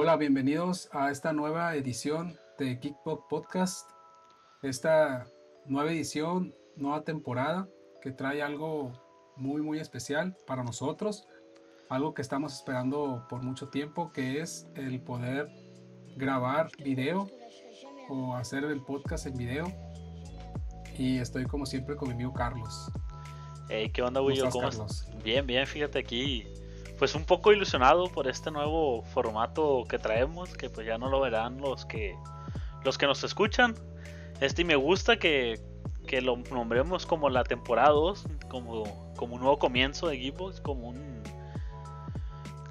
Hola, bienvenidos a esta nueva edición de Geekpop Podcast. Esta nueva edición, nueva temporada que trae algo muy, muy especial para nosotros. Algo que estamos esperando por mucho tiempo, que es el poder grabar video o hacer el podcast en video. Y estoy como siempre con mi amigo Carlos. Hey, ¿qué onda, Willo? ¿Cómo, estás? Bien, bien, fíjate aquí pues un poco ilusionado por este nuevo formato que traemos, que pues ya no lo verán los que los que nos escuchan. Este y me gusta que, que lo nombremos como la temporada 2, como, como un nuevo comienzo de Geekbox, como un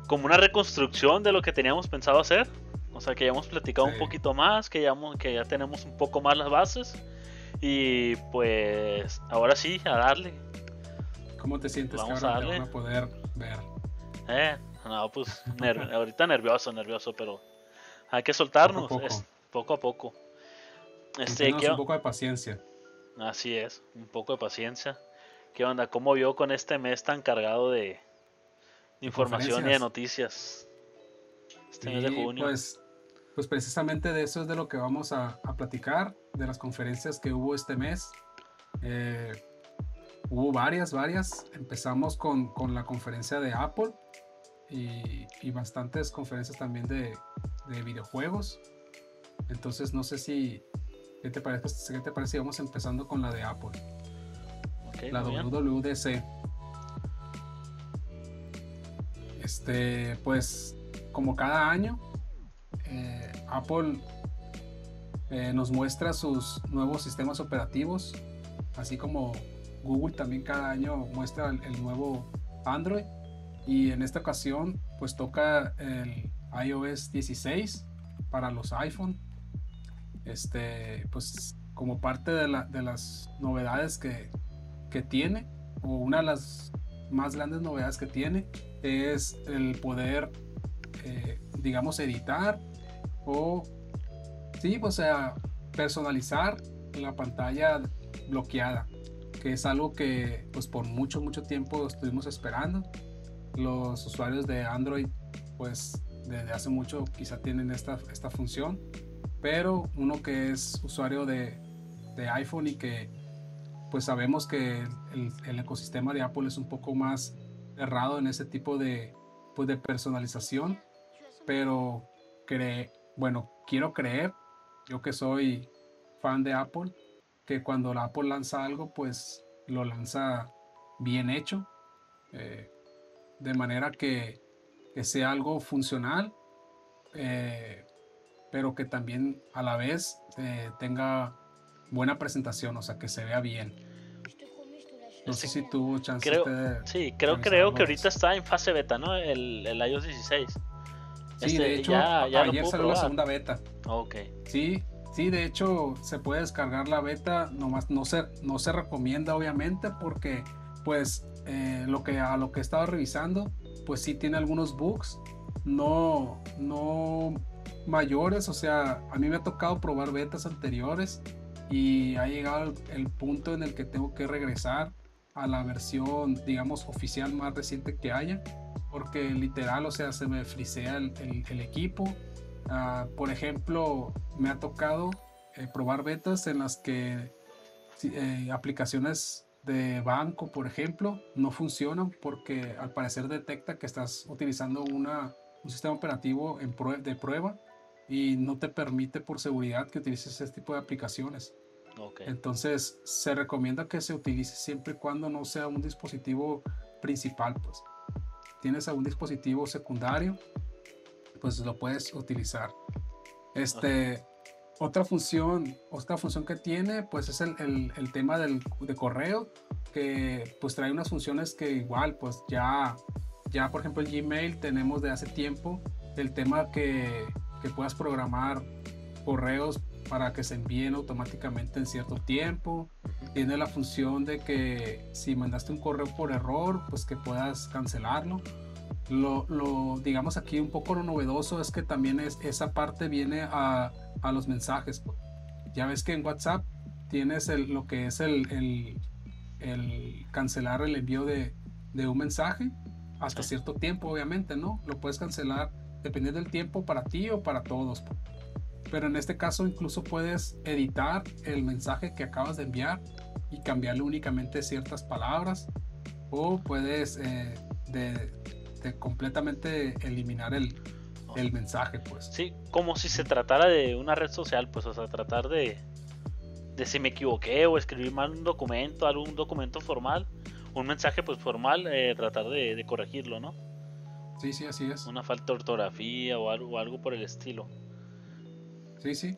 como una reconstrucción de lo que teníamos pensado hacer. O sea, que ya hemos platicado un poquito más, que ya, que ya tenemos un poco más las bases. Y pues ahora sí, a darle. ¿Cómo te sientes Vamos a, darle. a poder ver? Eh, no, pues ahorita nervioso, nervioso, pero hay que soltarnos poco a poco. Este, un poco de paciencia. Así es, un poco de paciencia. ¿Qué onda? ¿Cómo vio con este mes tan cargado de, información y de noticias? Este mes de junio. Pues, pues precisamente de eso es de lo que vamos a, platicar, de las conferencias que hubo este mes. Eh, hubo varias, varias. Empezamos con, con la conferencia de Apple y, bastantes conferencias también de, videojuegos. Entonces no sé si, ¿qué te parece? ¿Qué te parece si vamos empezando con la de Apple? la WWDC. Este, pues como cada año, eh, Apple eh, nos muestra sus nuevos sistemas operativos, así como Google también cada año muestra el nuevo Android. Y en esta ocasión, pues toca el iOS 16 para los iPhone. Este, pues como parte de, las novedades que, tiene, o una de las más grandes novedades que tiene, es el poder, eh, digamos, editar o, sí, o sea, personalizar la pantalla bloqueada, que es algo que pues por mucho, mucho tiempo estuvimos esperando los usuarios de Android, pues desde hace mucho quizá tienen esta, esta función, pero uno que es usuario de, iPhone y que pues sabemos que el, ecosistema de Apple es un poco más errado en ese tipo de, pues, de personalización, pero cree, bueno, quiero creer, yo que soy fan de Apple, que cuando la Apple lanza algo, pues lo lanza bien hecho. Eh, de manera que, sea algo funcional, eh, pero que también a la vez eh, tenga buena presentación, o sea, que se vea bien. No sé si tuvo chance creo, Sí, creo, creo que ahorita está en fase beta, ¿no? El, el iOS 16. Sí, de este, hecho, ayer salió la segunda beta. Ok. Sí, sí, de hecho, se puede descargar la beta, nomás no se, no se recomienda, obviamente, porque pues eh, lo que, a lo que he estado revisando, pues sí tiene algunos bugs, no, no mayores, o sea, a mí me ha tocado probar betas anteriores y ha llegado el, punto en el que tengo que regresar a la versión, digamos, oficial más reciente que haya, porque literal, o sea, se me frisea el, equipo. Ah, por ejemplo, me ha tocado eh, probar betas en las que eh, aplicaciones de banco, por ejemplo, no funcionan porque al parecer detecta que estás utilizando una, un sistema operativo en de prueba y no te permite por seguridad que utilices este tipo de aplicaciones. Entonces se recomienda que se utilice siempre y cuando no sea un dispositivo principal. Pues tienes algún dispositivo secundario, pues lo puedes utilizar. Este, otra función, otra función que tiene, pues es el, el, tema del, de correo, que pues trae unas funciones que igual, pues ya, ya por ejemplo el Gmail tenemos de hace tiempo el tema que, que puedas programar correos para que se envíen automáticamente en cierto tiempo. Tiene la función de que si mandaste un correo por error, pues que puedas cancelarlo. Lo, lo, digamos aquí un poco lo novedoso es que también es, esa parte viene a, a los mensajes. Ya ves que en WhatsApp tienes el, lo que es el, el, el cancelar el envío de, de, un mensaje hasta cierto tiempo, obviamente, ¿no? Lo puedes cancelar dependiendo del tiempo para ti o para todos. Pero en este caso incluso puedes editar el mensaje que acabas de enviar y cambiarle únicamente ciertas palabras o puedes eh, de, completamente eliminar el, el, mensaje pues. Sí como si se tratara de una red social pues o sea tratar de de si me equivoqué o escribir mal un documento algún documento formal un mensaje pues formal eh, tratar de, de, corregirlo no sí sí así es. Una falta de ortografía o algo, algo por el estilo. Sí sí.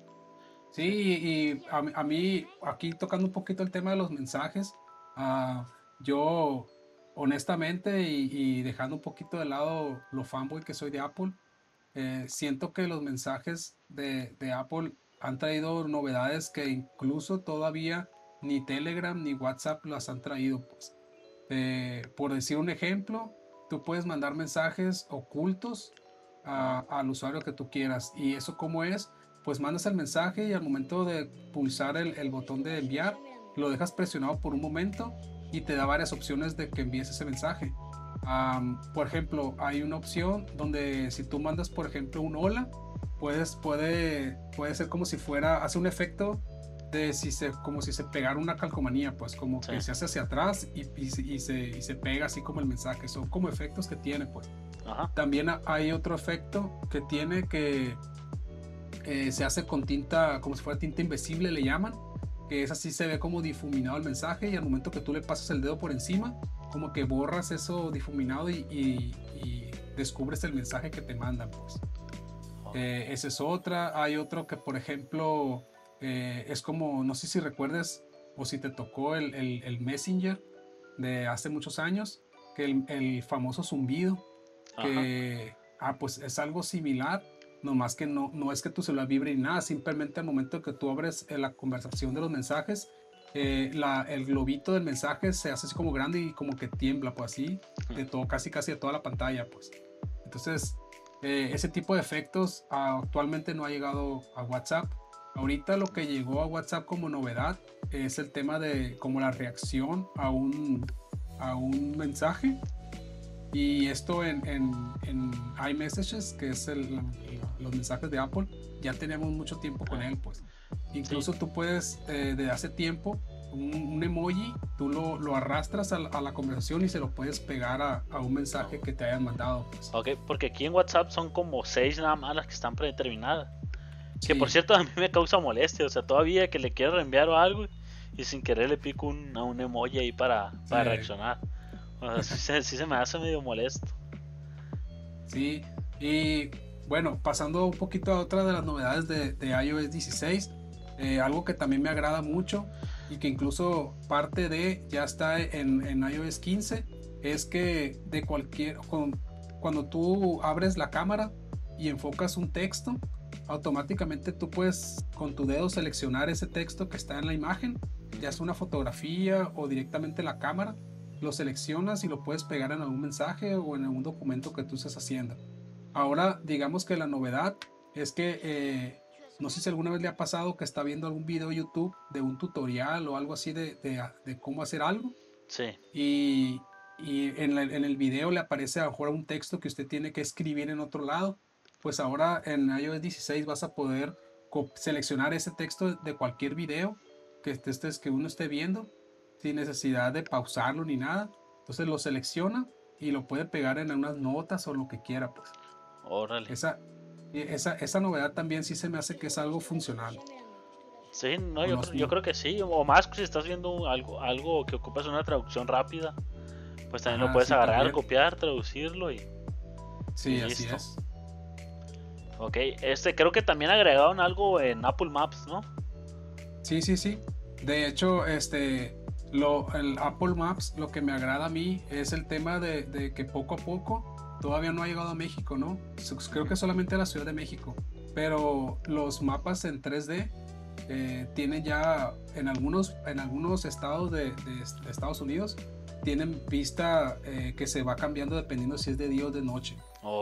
Sí, y a, mí, aquí tocando un poquito el tema de los mensajes, uh, yo honestamente y, dejando un poquito de lado lo fanboy que soy de Apple, eh, siento que los mensajes de, Apple han traído novedades que incluso todavía ni Telegram ni WhatsApp las han traído. Pues. Eh, por decir un ejemplo, tú puedes mandar mensajes ocultos al usuario que tú quieras. ¿Y eso cómo es? pues mandas el mensaje y al momento de pulsar el, botón de enviar, lo dejas presionado por un momento y te da varias opciones de que envíes ese mensaje. Por ejemplo, hay una opción donde si tú mandas, por ejemplo, un hola, puedes, puede, puede ser como si fuera, hace un efecto de si se, como si se pegara una calcomanía, pues como que se hace hacia atrás y, y, se, y, se, pega así como el mensaje. Son como efectos que tiene, pues. También hay otro efecto que tiene que eh, se hace con tinta, como si fuera tinta invisible, le llaman, que es así, se ve como difuminado el mensaje y al momento que tú le pasas el dedo por encima, como que borras eso difuminado y, descubres el mensaje que te mandan, pues. Eh, esa es otra. Hay otro que, por ejemplo, eh, es como, no sé si recuerdes o si te tocó el, el, Messenger de hace muchos años, que el, el famoso zumbido, que, ah, pues es algo similar, no más que no, no es que tu celular vibre ni nada, simplemente al momento que tú abres eh, la conversación de los mensajes, eh, la, el globito del mensaje se hace así como grande y como que tiembla, pues así, de todo, casi casi de toda la pantalla, pues. Entonces, eh, ese tipo de efectos actualmente no ha llegado a WhatsApp. Ahorita lo que llegó a WhatsApp como novedad es el tema de como la reacción a un, a un mensaje y esto en, en, en iMessages, que es el, los mensajes de Apple, ya tenemos mucho tiempo con él, pues. Incluso tú puedes, eh, de hace tiempo, un, emoji, tú lo, lo arrastras a, la conversación y se lo puedes pegar a, a un mensaje que te hayan mandado. Pues. Ok, porque aquí en WhatsApp son como seis nada más las que están predeterminadas. Que por cierto a mí me causa molestia, o sea, todavía que le quiero reenviar algo y sin querer le pico un, a un emoji ahí para, para reaccionar. O sea, sí, se me hace medio molesto. Sí, y bueno, pasando un poquito a otra de las novedades de, iOS 16, eh, algo que también me agrada mucho y que incluso parte de ya está en, iOS 15 es que de cualquier cuando tú abres la cámara y enfocas un texto automáticamente tú puedes con tu dedo seleccionar ese texto que está en la imagen ya sea una fotografía o directamente la cámara lo seleccionas y lo puedes pegar en algún mensaje o en algún documento que tú estés haciendo. Ahora, digamos que la novedad es que eh, no sé si alguna vez le ha pasado que está viendo algún video YouTube de un tutorial o algo así de, de, cómo hacer algo. Sí. Y, y en, en, el video le aparece a lo mejor un texto que usted tiene que escribir en otro lado. Pues ahora en iOS 16 vas a poder seleccionar ese texto de cualquier video que, estés, que uno esté viendo sin necesidad de pausarlo ni nada. Entonces lo selecciona y lo puede pegar en unas notas o lo que quiera, pues. Órale. Esa, esa, esa novedad también sí se me hace que es algo funcional. Sí, no, yo, creo que sí. O más si estás viendo algo, algo que ocupas una traducción rápida, pues también lo puedes agarrar, copiar, traducirlo y. Sí, así es. Ok, este creo que también agregaron algo en Apple Maps, ¿no? Sí, sí, sí. De hecho, este lo, el Apple Maps, lo que me agrada a mí es el tema de, que poco a poco todavía no ha llegado a México, ¿no? Creo que solamente a la Ciudad de México. Pero los mapas en 3D eh, tienen ya en algunos, en algunos estados de, Estados Unidos tienen vista eh, que se va cambiando dependiendo si es de día o de noche.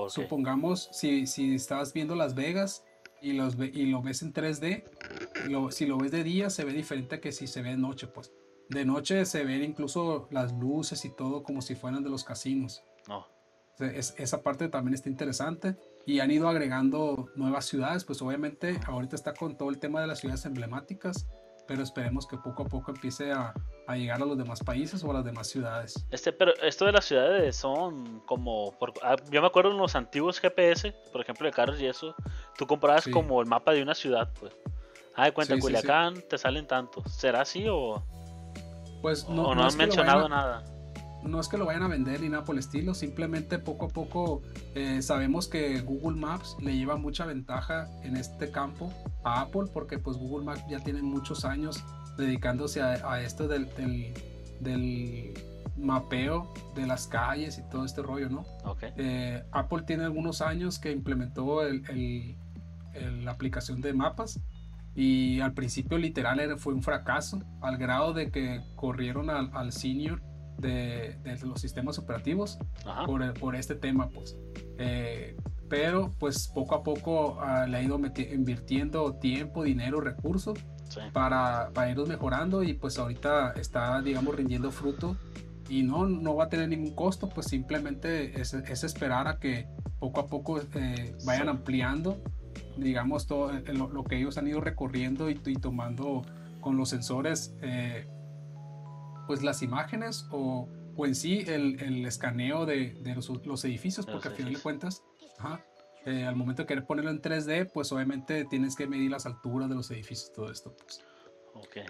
Supongamos si, si estás viendo Las Vegas y, los, y lo ves en 3D, si lo ves de día se ve diferente que si se ve de noche, pues. De noche se ven incluso las luces y todo como si fueran de los casinos. No. Esa parte también está interesante. y han ido agregando nuevas ciudades, pues obviamente ahorita está con todo el tema de las ciudades emblemáticas, pero esperemos que poco a poco empiece a, a llegar a los demás países o a las demás ciudades. Este, pero esto de las ciudades son como, ah, yo me acuerdo en los antiguos GPS, por ejemplo de carros y eso, tú comprabas como el mapa de una ciudad, pues. Ah, de cuenta, Culiacán te salen tantos. ¿Será así o...? Pues no, no, han mencionado nada. No es que lo vayan a vender ni nada por el estilo, simplemente poco a poco eh, sabemos que Google Maps le lleva mucha ventaja en este campo a Apple porque pues Google Maps ya tiene muchos años dedicándose a, esto del, del, mapeo de las calles y todo este rollo, ¿no? Eh, Apple tiene algunos años que implementó el, la aplicación de mapas y al principio literal fue un fracaso al grado de que corrieron al, senior de, los sistemas operativos por, por, este tema, pues. Eh, pero pues poco a poco ah, le ha ido invirtiendo tiempo, dinero, recursos para, para irnos mejorando y pues ahorita está, digamos, rindiendo fruto y no, no va a tener ningún costo, pues simplemente es, es esperar a que poco a poco eh, vayan ampliando, digamos, todo eh, lo, que ellos han ido recorriendo y, tomando con los sensores, eh, pues las imágenes o, o en sí el, el escaneo de, de los, los, edificios, porque al final de cuentas, eh, al momento de querer ponerlo en 3D, pues obviamente tienes que medir las alturas de los edificios, todo esto. Pues.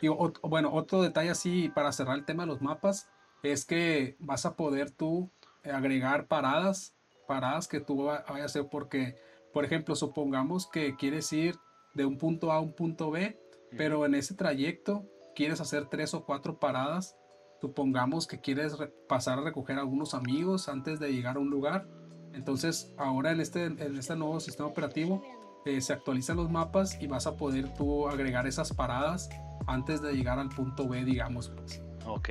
Y bueno, otro detalle así para cerrar el tema de los mapas es que vas a poder tú agregar paradas, paradas que tú vayas a hacer porque, por ejemplo, supongamos que quieres ir de un punto A a un punto B, pero en ese trayecto quieres hacer tres o cuatro paradas. Supongamos que quieres pasar a recoger a algunos amigos antes de llegar a un lugar entonces, ahora en este, en este nuevo sistema operativo eh, se actualizan los mapas y vas a poder tú agregar esas paradas antes de llegar al punto B, digamos. Pues. Ok.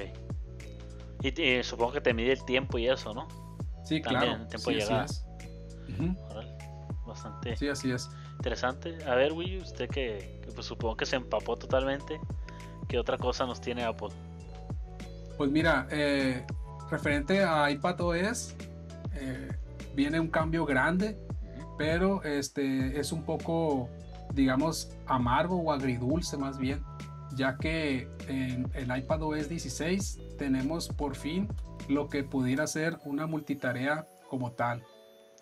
Y supongo que te mide el tiempo y eso, ¿no? Sí, claro. El tiempo sí, de Bastante. Sí, así es. Interesante. A ver, Wii, usted que, pues, supongo que se empapó totalmente. ¿Qué otra cosa nos tiene Apple? Pues mira, eh, referente a iPadOS, eh, viene un cambio grande, pero este es un poco, digamos, amargo o agridulce más bien, ya que en el iPad OS 16 tenemos por fin lo que pudiera ser una multitarea como tal.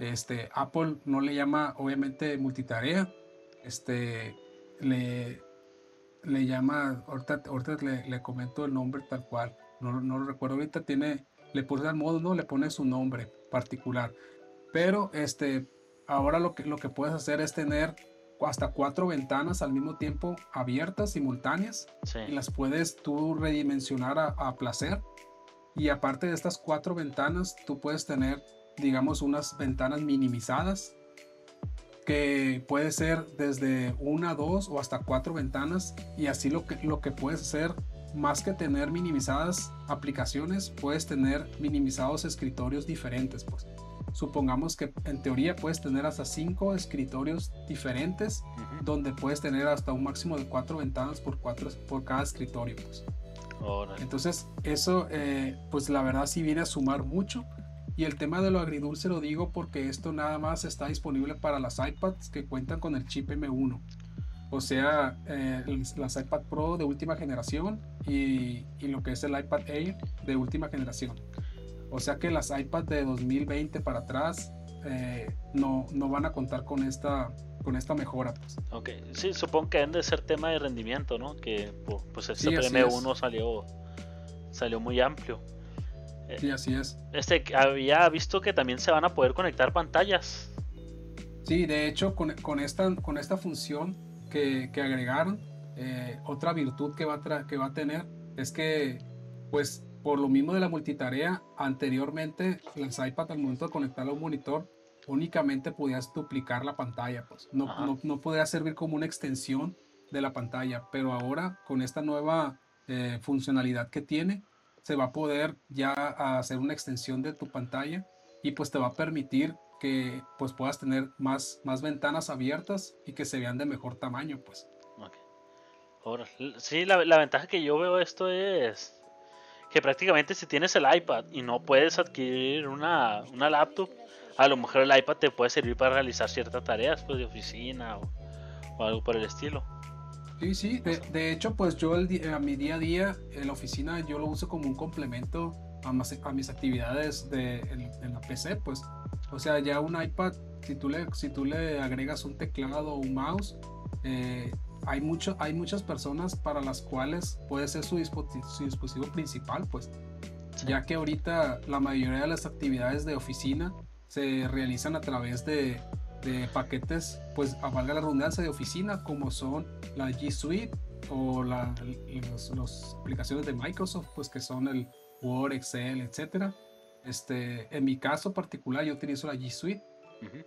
Este, Apple no le llama obviamente multitarea, este, le, le llama, ahorita, le, le, comento el nombre tal cual, no, no, lo recuerdo ahorita, tiene, le pone al modo, no le pone su nombre particular. Pero este, ahora lo que, lo que puedes hacer es tener hasta cuatro ventanas al mismo tiempo abiertas, simultáneas, y las puedes tú redimensionar a, placer. Y aparte de estas cuatro ventanas, tú puedes tener, digamos, unas ventanas minimizadas, que puede ser desde una, dos o hasta cuatro ventanas. Y así lo que, lo que puedes hacer, más que tener minimizadas aplicaciones, puedes tener minimizados escritorios diferentes. Pues supongamos que en teoría puedes tener hasta cinco escritorios diferentes, donde puedes tener hasta un máximo de cuatro ventanas por, cuatro, por cada escritorio. Pues. Entonces, eso, eh, pues la verdad sí viene a sumar mucho. Y el tema de lo agridulce lo digo porque esto nada más está disponible para las iPads que cuentan con el chip M1. O sea, eh, las iPad Pro de última generación y, y, lo que es el iPad Air de última generación. O sea que las iPads de 2020 para atrás eh, no, no van a contar con esta, con esta mejora. Pues. Ok, sí, supongo que deben de ser tema de rendimiento, ¿no? Que pues este M1 salió, salió muy amplio. Eh, sí, así es. Este, había visto que también se van a poder conectar pantallas. Sí, de hecho, con, con esta, con esta función que, que agregaron, eh, otra virtud que va, a que va a tener es que, pues, por lo mismo de la multitarea, anteriormente las iPad al momento de conectarlo a un monitor únicamente podías duplicar la pantalla, pues. No, no, podía servir como una extensión de la pantalla, pero ahora con esta nueva eh, funcionalidad que tiene, se va a poder ya hacer una extensión de tu pantalla y pues te va a permitir que pues puedas tener más, más ventanas abiertas y que se vean de mejor tamaño, pues. Sí, la, la ventaja que yo veo esto es que prácticamente si tienes el iPad y no puedes adquirir una, laptop, a lo mejor el iPad te puede servir para realizar ciertas tareas pues de oficina o, algo por el estilo. Sí, sí, de, hecho pues yo a mi día a día en la oficina yo lo uso como un complemento a, a mis actividades de, en, la PC pues. O sea, ya un iPad, si tú le, si tú le agregas un teclado o un mouse, eh, hay, mucho, hay muchas personas para las cuales puede ser su, su dispositivo principal, pues. Ya que ahorita la mayoría de las actividades de oficina se realizan a través de, de paquetes, pues a valga la redundancia, de oficina, como son la G Suite o las los, aplicaciones de Microsoft, pues que son el Word, Excel, etcétera. Este, en mi caso particular, yo utilizo la G Suite.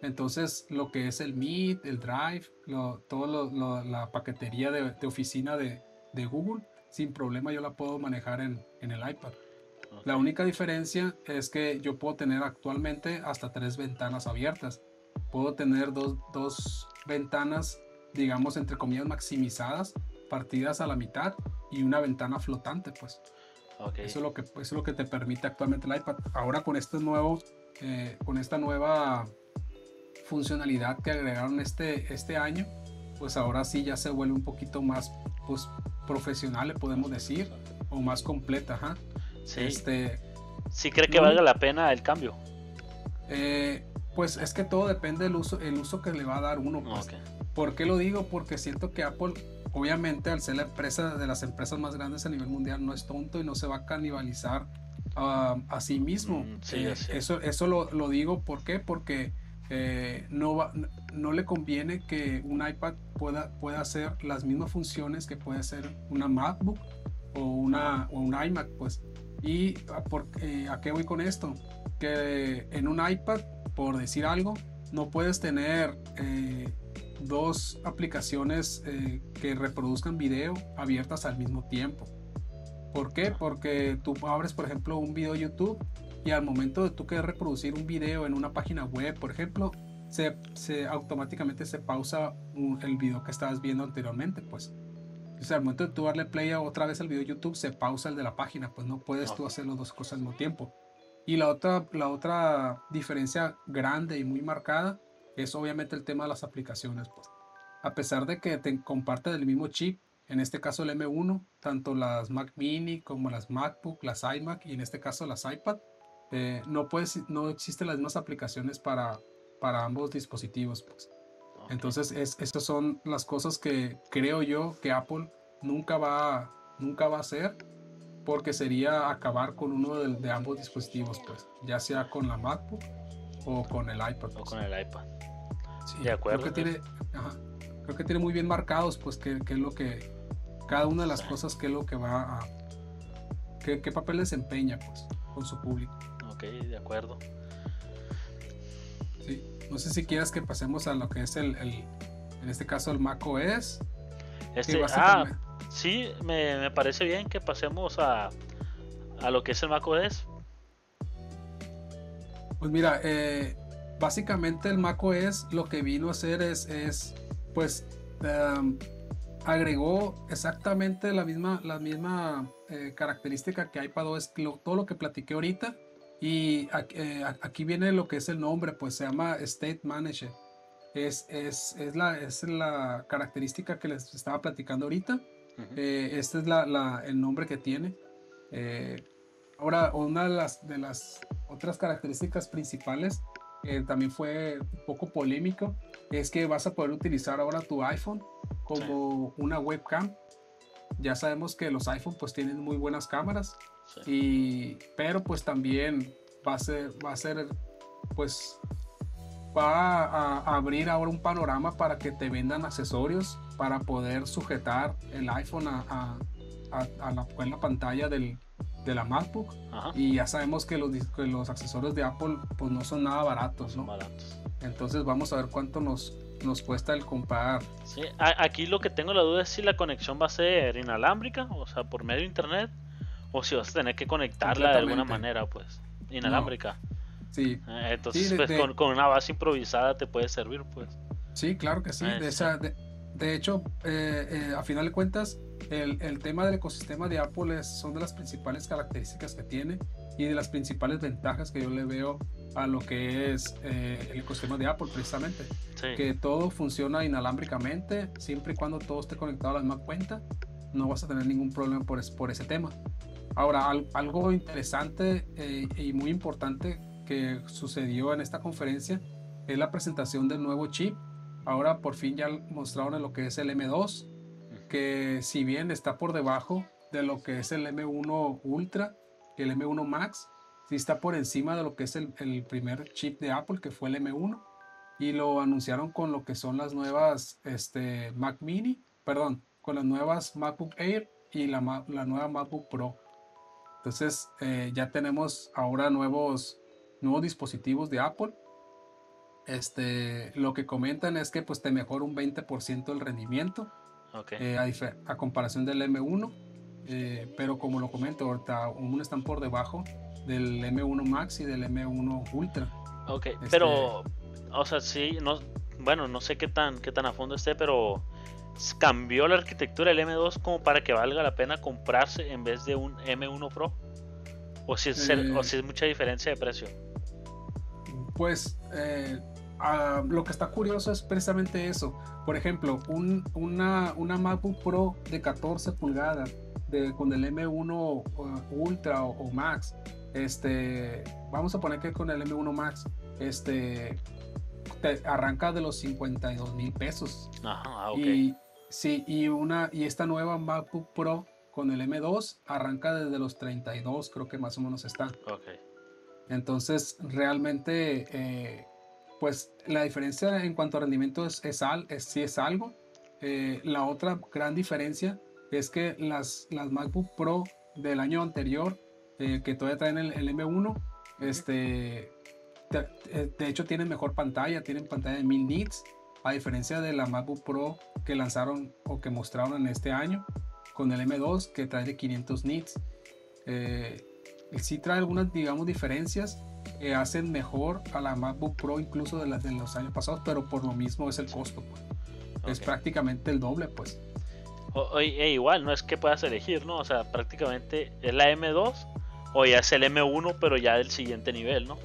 Entonces, lo que es el Meet, el Drive, lo, todo la paquetería de, de oficina de, de, Google, sin problema yo la puedo manejar en, en el iPad. La única diferencia es que yo puedo tener actualmente hasta tres ventanas abiertas. Puedo tener dos, dos ventanas, digamos, entre comillas, maximizadas, partidas a la mitad y una ventana flotante, pues. Eso, es lo que, eso es lo que te permite actualmente el iPad. Ahora con este nuevo, eh, con esta nueva funcionalidad que agregaron este, este año, pues ahora sí ya se vuelve un poquito más pues, profesional, le podemos decir, o más completa. Ajá. Sí. Este, ¿Sí cree que valga la pena el cambio? Eh, pues es que todo depende del uso, el uso que le va a dar uno. Pues. ¿Por qué lo digo? Porque siento que Apple, obviamente, al ser la empresa de las empresas más grandes a nivel mundial, no es tonto y no se va a canibalizar a sí mismo. Mm, eh, eso eso lo, lo, digo, ¿por qué? Porque eh, no, va, no le conviene que un iPad pueda, pueda hacer las mismas funciones que puede hacer una MacBook o, una, o un iMac, pues. ¿Y a, por, eh, a qué voy con esto? Que en un iPad, por decir algo, no puedes tener dos aplicaciones eh, que reproduzcan video abiertas al mismo tiempo. ¿Por qué? Porque tú abres, por ejemplo, un video YouTube y al momento de tú querer reproducir un video en una página web, por ejemplo, se, se automáticamente se pausa el video que estabas viendo anteriormente, pues. O sea, al momento de tú darle play a otra vez al video de YouTube, se pausa el de la página, pues no puedes tú hacer las dos cosas al mismo tiempo. Y la otra, la otra diferencia grande y muy marcada es obviamente el tema de las aplicaciones. Pues. A pesar de que te comparten el mismo chip, en este caso el M1, tanto las Mac Mini como las MacBook, las iMac y en este caso las iPad, eh, no, puedes, no existen las mismas aplicaciones para, para ambos dispositivos. Pues. Entonces, es, estas son las cosas que creo yo que Apple nunca va, nunca va a hacer porque sería acabar con uno de, ambos dispositivos, pues, ya sea con la MacBook o con el iPad. O con el iPad. Sí, de acuerdo. Creo que, tiene, creo que tiene muy bien marcados, pues, qué, es lo que, cada una de las cosas, qué es lo que va a, qué, qué papel desempeña, pues, con su público. Ok, de acuerdo. No sé si quieres que pasemos a lo que es el, en este caso el Mac OS. Este, ah, sí, me, parece bien que pasemos a, a lo que es el Mac OS. Pues mira, eh, básicamente el Mac OS lo que vino a hacer es, es pues, em, agregó exactamente la misma, la misma eh, característica que iPadOS, todo lo que platiqué ahorita, y eh, aquí viene lo que es el nombre, pues se llama State Manager. Es, es, es, la, es la característica que les estaba platicando ahorita. Eh, este es la, el nombre que tiene. Eh, ahora, una de las, de las otras características principales, también fue un poco polémico, es que vas a poder utilizar ahora tu iPhone como una webcam. Ya sabemos que los iPhone pues tienen muy buenas cámaras y, pero pues también va a ser, va a ser, pues va a, abrir ahora un panorama para que te vendan accesorios para poder sujetar el iPhone a, a, la, la, pantalla del, de la MacBook. Y ya sabemos que los, los accesorios de Apple pues no son nada baratos, ¿no? Baratos. Entonces vamos a ver cuánto nos, nos cuesta el comprar. Sí, aquí lo que tengo la duda es si la conexión va a ser inalámbrica, o sea, por medio de internet, o si vas a tener que conectarla de alguna manera, pues, inalámbrica. Sí. Eh, entonces, pues, Con, una base improvisada te puede servir, pues. Sí, claro que sí. Ah, de, esa, de, hecho, eh, eh, a final de cuentas, el, el, tema del ecosistema de Apple es, son de las principales características que tiene y de las principales ventajas que yo le veo a lo que es eh, el ecosistema de Apple precisamente. Que todo funciona inalámbricamente, siempre y cuando todo esté conectado a la misma cuenta, no vas a tener ningún problema por, por ese tema. Ahora, algo interesante eh, y muy importante que sucedió en esta conferencia es la presentación del nuevo chip. Ahora por fin ya mostraron lo que es el M2, que si bien está por debajo de lo que es el M1 Ultra el M1 Max, sí está por encima de lo que es el, el primer chip de Apple, que fue el M1, y lo anunciaron con lo que son las nuevas este, Mac Mini, perdón, con las nuevas MacBook Air y la, la nueva MacBook Pro. Entonces eh, ya tenemos ahora nuevos, nuevos dispositivos de Apple. Este, lo que comentan es que pues te mejora un 20% el rendimiento eh, a, comparación del M1. Eh, pero como lo comento, ahorita aún están por debajo del M1 Max y del M1 Ultra. Ok, este, pero, o sea, sí, no, bueno, no sé qué tan, qué tan a fondo esté, pero cambió la arquitectura del M2 como para que valga la pena comprarse en vez de un M1 Pro? ¿O si es, o si es mucha diferencia de precio? Pues eh, ah, lo que está curioso es precisamente eso. Por ejemplo, un, una, una MacBook Pro de 14 pulgadas de, con el M1 uh, Ultra o, Max, este, vamos a poner que con el M1 Max, este, arranca de los 52 mil pesos. Ajá, ah, okay. Sí, y, una, y esta nueva MacBook Pro con el M2 arranca desde los 32, creo que más o menos está. Okay. Entonces, realmente, eh, pues la diferencia en cuanto a rendimiento es, es, sí es algo. Eh, la otra gran diferencia es que las, las MacBook Pro del año anterior, eh, que todavía traen el, el M1, este, de, de, hecho tienen mejor pantalla, tienen pantalla de 1000 nits a diferencia de la MacBook Pro que lanzaron o que mostraron en este año con el M2 que trae de 500 nits. Eh, sí trae algunas, digamos, diferencias que hacen mejor a la MacBook Pro incluso de las de los años pasados, pero por lo mismo es el costo. Pues. Es prácticamente el doble, pues. O, e igual, no es que puedas elegir, ¿no? O sea, prácticamente es la M2 o ya es el M1, pero ya del siguiente nivel, ¿no?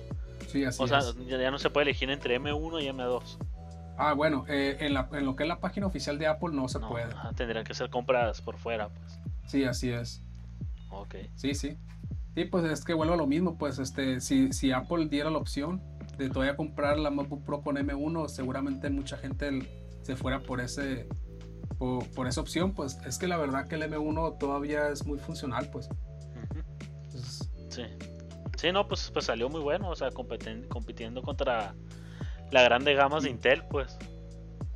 Sí, así o sea, ya no se puede elegir entre M1 y M2. Ah, bueno, eh, en, lo que es la página oficial de Apple no se puede. tendrían que ser compradas por fuera, pues. Sí, así es. Ok. Sí, sí. Sí, pues es que vuelvo a lo mismo, pues este, si, si Apple diera la opción de todavía comprar la MacBook Pro con M1, seguramente mucha gente se fuera por ese por, esa opción, pues es que la verdad que el M1 todavía es muy funcional, pues. sí. Sí, no, pues, pues salió muy bueno, o sea, compitiendo contra la grande gama de Intel, pues.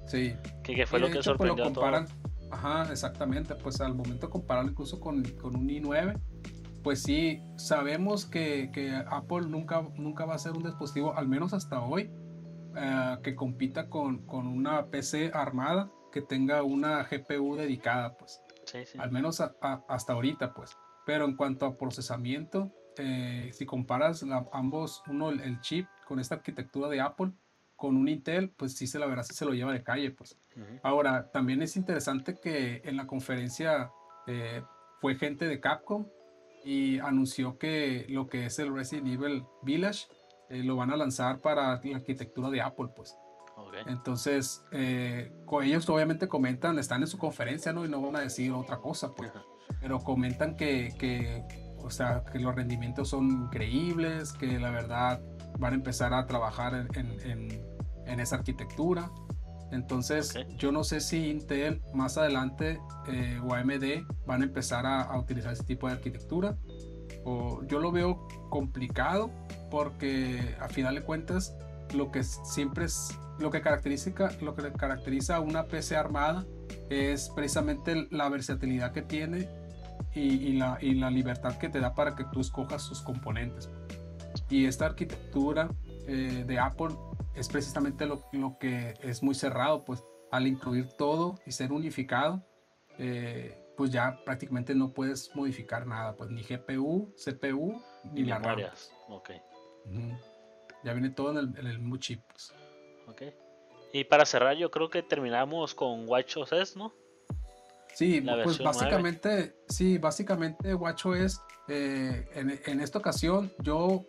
Sí. Que, fue lo que pues, sorprendió a todos. Ajá, exactamente. Pues al momento compararlo incluso con, un i9, pues sí, sabemos que, Apple nunca, nunca va a ser un dispositivo, al menos hasta hoy, eh, que compita con, una PC armada que tenga una GPU dedicada, pues. Sí, sí. Al menos hasta ahorita, pues. Pero en cuanto a procesamiento, eh, si comparas ambos, uno el, chip con esta arquitectura de Apple, con un Intel, pues sí se la verdad se lo lleva de calle, pues. Ahora, también es interesante que en la conferencia eh, fue gente de Capcom y anunció que lo que es el Resident Evil Village eh, lo van a lanzar para la arquitectura de Apple, pues. Entonces, eh, ellos obviamente comentan, están en su conferencia, ¿no? Y no van a decir otra cosa, pues. Pero comentan que, que, o sea, que los rendimientos son increíbles, que la verdad van a empezar a trabajar en, en, esa arquitectura. Entonces, yo no sé si Intel más adelante eh, o AMD van a empezar a, utilizar ese tipo de arquitectura. O yo lo veo complicado porque a final de cuentas lo que siempre es lo que caracteriza lo que caracteriza a una PC armada es precisamente la versatilidad que tiene y, y, la, y la libertad que te da para que tú escojas sus componentes. Y esta arquitectura eh, de Apple es precisamente lo, lo, que es muy cerrado, pues al incluir todo y ser unificado, eh, pues ya prácticamente no puedes modificar nada, pues ni GPU, CPU, ni, la RAM. Ok. Ya viene todo en el, en el mismo chip. Pues. Ok. Y para cerrar, yo creo que terminamos con WatchOS, ¿no? Sí, pues básicamente, sí, básicamente WatchOS, eh, en, en esta ocasión yo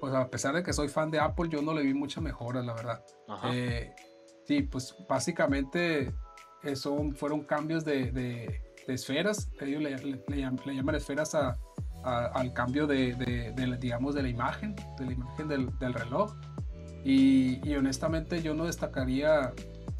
pues a pesar de que soy fan de Apple, yo no le vi muchas mejoras, la verdad. Eh, sí, pues básicamente eso fueron cambios de, de, esferas, ellos le, le, llaman esferas a, al cambio de, de, digamos, de la imagen, de la imagen del, del reloj. Y, y, honestamente yo no destacaría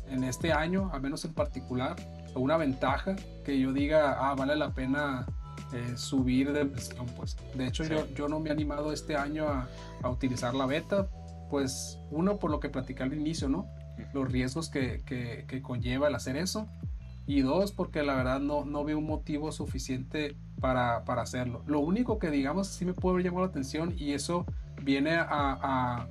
en este año, al menos en particular, una ventaja que yo diga, ah, vale la pena eh, subir de versión. Pues. De hecho, yo, yo no me he animado este año a, a, utilizar la beta, pues uno, por lo que platicé al inicio, ¿no? Los riesgos que, que, que, conlleva el hacer eso. Y dos, porque la verdad no, no veo un motivo suficiente para, para hacerlo. Lo único que digamos sí me puede haber llamado la atención y eso viene a, a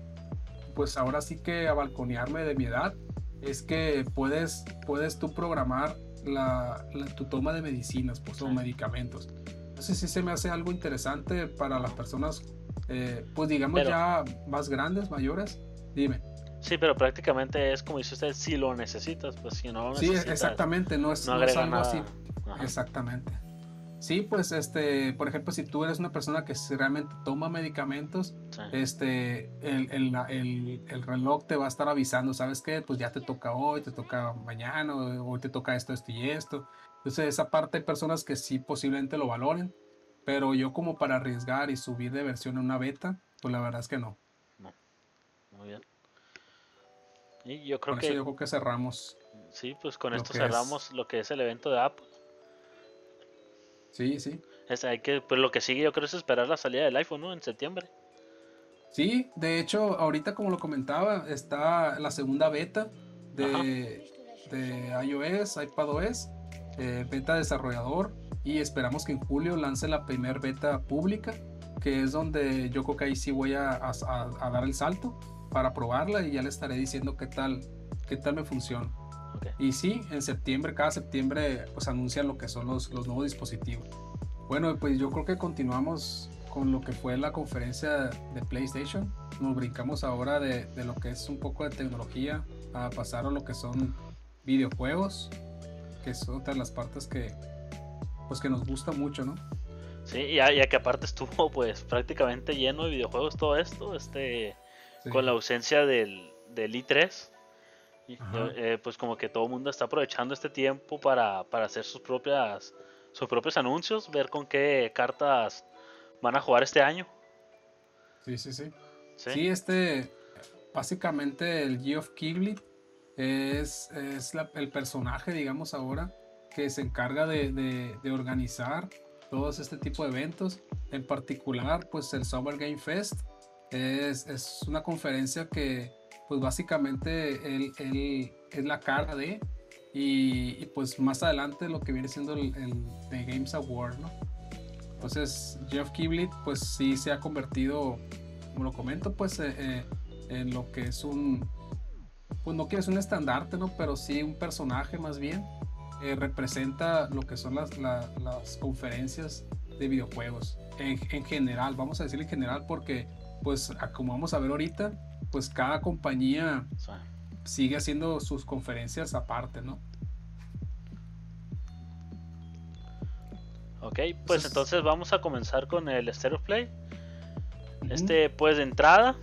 pues ahora sí que a balconearme de mi edad, es que puedes, puedes tú programar la, tu toma de medicinas pues, o medicamentos. Entonces sí se me hace algo interesante para las personas, eh, pues digamos ya más grandes, mayores. Dime. Sí, pero prácticamente es como dice usted, si lo necesitas, pues si no lo necesitas. Sí, exactamente, no es, no es algo así. Exactamente. Sí, pues este, por ejemplo, si tú eres una persona que realmente toma medicamentos, este, el, el, el, el, reloj te va a estar avisando, ¿sabes qué? Pues ya te toca hoy, te toca mañana, hoy te toca esto, esto y esto. Entonces, esa parte hay personas que sí posiblemente lo valoren, pero yo como para arriesgar y subir de versión en una beta, pues la verdad es que no. No. Muy bien. Y yo creo con que... Eso yo creo que cerramos. Sí, pues con esto cerramos lo que es el evento de Apple. Sí, sí. Es, hay que, pues lo que sigue yo creo es esperar la salida del iPhone, ¿no? En septiembre. Sí, de hecho, ahorita como lo comentaba, está la segunda beta de, de iOS, iPadOS, eh, beta desarrollador, y esperamos que en julio lance la primera beta pública, que es donde yo creo que ahí sí voy a, a, dar el salto para probarla y ya le estaré diciendo qué tal, qué tal me funciona. Y sí, en septiembre, cada septiembre, pues anuncian lo que son los, los nuevos dispositivos. Bueno, pues yo creo que continuamos con lo que fue la conferencia de PlayStation. Nos brincamos ahora de, de, lo que es un poco de tecnología a pasar a lo que son videojuegos, que son otras las partes que, pues que nos gusta mucho, ¿no? Sí, ya, ya que aparte estuvo pues prácticamente lleno de videojuegos todo esto, este, con la ausencia del, del i3 eh, pues como que todo el mundo está aprovechando este tiempo para, hacer sus propias sus propios anuncios, ver con qué cartas van a jugar este año. Sí, sí, sí. Sí, este, básicamente el Geoff Keighley es, es el personaje, digamos ahora, que se encarga de, de, organizar todos este tipo de eventos. En particular, pues el Summer Game Fest es, es una conferencia que pues básicamente él, es la cara de, y, pues más adelante lo que viene siendo el, The Games Award, ¿no? Entonces Jeff Kiblit pues sí se ha convertido, como lo comento, pues eh, eh, en lo que es un, pues no que es un estandarte, ¿no? Pero sí un personaje más bien. Eh, representa lo que son las, las conferencias de videojuegos en, en, general, vamos a decir en general porque pues como vamos a ver ahorita, pues cada compañía sigue haciendo sus conferencias aparte, ¿no? Ok, pues entonces vamos a comenzar con el Stereo Play. Este, pues de entrada,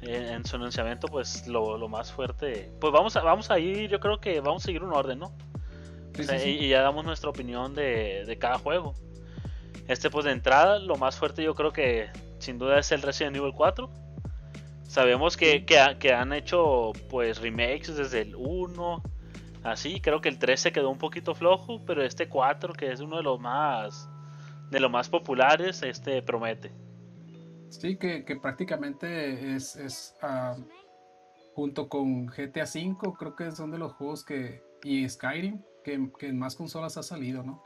en, su anunciamiento, pues lo, más fuerte. Pues vamos a, vamos a ir, yo creo que vamos a seguir un orden, ¿no? Y, ya damos nuestra opinión de, de, cada juego. Este, pues de entrada, lo más fuerte yo creo que sin duda es el Resident Evil 4. Sabemos que, que, han hecho pues remakes desde el 1, así, creo que el 3 se quedó un poquito flojo, pero este 4 que es uno de los más de los más populares, este promete. Sí, que, que prácticamente es, es uh, junto con GTA V, creo que son de los juegos que, y Skyrim, que, que en más consolas ha salido, ¿no?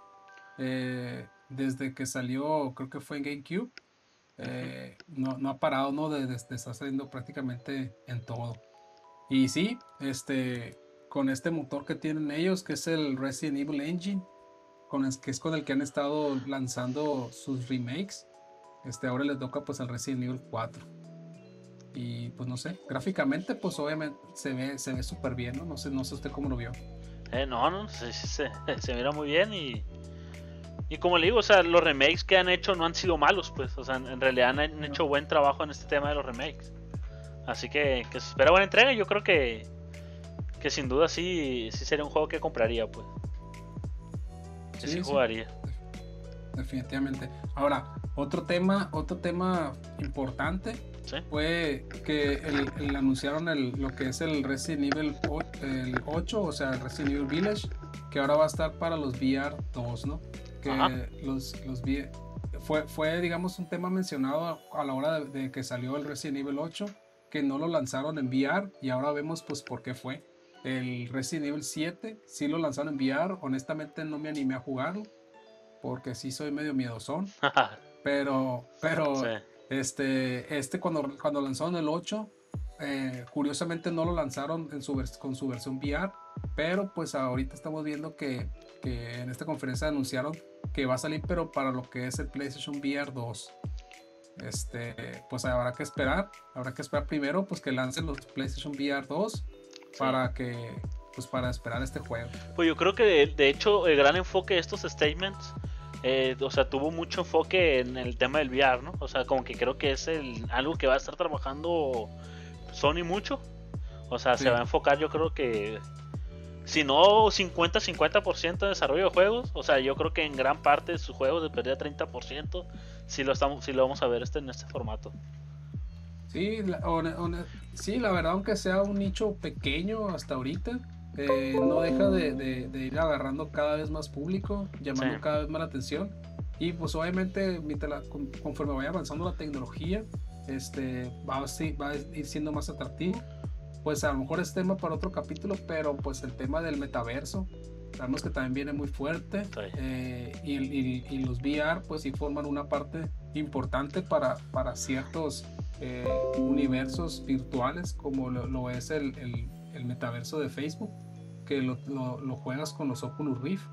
Eh, desde que salió, creo que fue en GameCube, eh, no, no, ha parado, ¿no? De, estar saliendo prácticamente en todo. Y sí, este, con este motor que tienen ellos, que es el Resident Evil Engine, con el, que es con el que han estado lanzando sus remakes, este, ahora les toca pues al Resident Evil 4. Y pues no sé, gráficamente pues obviamente se ve se ve súper bien, ¿no? No sé, no sé usted cómo lo vio. Eh, no, no, se, se, se mira muy bien y Y como le digo, o sea, los remakes que han hecho no han sido malos, pues. O sea, en realidad han hecho buen trabajo en este tema de los remakes. Así que, que se espera buena entrega. Yo creo que, que sin duda sí, sí sería un juego que compraría, pues. sí, sí, jugaría. Definitivamente. Ahora, otro tema, otro tema importante fue que el, anunciaron el, lo que es el Resident Evil 8, o sea, el Resident Evil Village, que ahora va a estar para los VR 2, ¿no? Que los, los fue, fue, digamos, un tema mencionado a, la hora de, que salió el Resident Evil 8, que no lo lanzaron en VR y ahora vemos pues por qué fue. El Resident Evil 7 sí lo lanzaron en VR, honestamente no me animé a jugarlo porque sí soy medio miedosón. pero, pero este, este cuando, cuando lanzaron el 8, eh, curiosamente no lo lanzaron en su con su versión VR, pero pues ahorita estamos viendo que, que, en esta conferencia anunciaron que va a salir, pero para lo que es el PlayStation VR 2. Este, pues habrá que esperar, habrá que esperar primero pues que lancen los PlayStation VR 2 para que pues para esperar este juego. Pues yo creo que de, de hecho el gran enfoque de estos statements eh, o sea, tuvo mucho enfoque en el tema del VR, ¿no? O sea, como que creo que es el, algo que va a estar trabajando Sony mucho. O sea, se va a enfocar, yo creo que, si no 50-50% de desarrollo de juegos, o sea, yo creo que en gran parte de sus juegos de pérdida 30%, si lo, estamos, si lo vamos a ver este, en este formato. Sí la, sí, la verdad, aunque sea un nicho pequeño hasta ahorita, eh, no deja de, ir agarrando cada vez más público, llamando cada vez más la atención. Y pues obviamente conforme vaya avanzando la tecnología, este, va, a, va a ir siendo más atractivo. Pues a lo mejor es tema para otro capítulo, pero pues el tema del metaverso, sabemos que también viene muy fuerte. Eh, y, los VR pues sí forman una parte importante para, para ciertos eh, universos virtuales como lo, es el, el metaverso de Facebook que lo, lo, juegas con los Oculus Rift,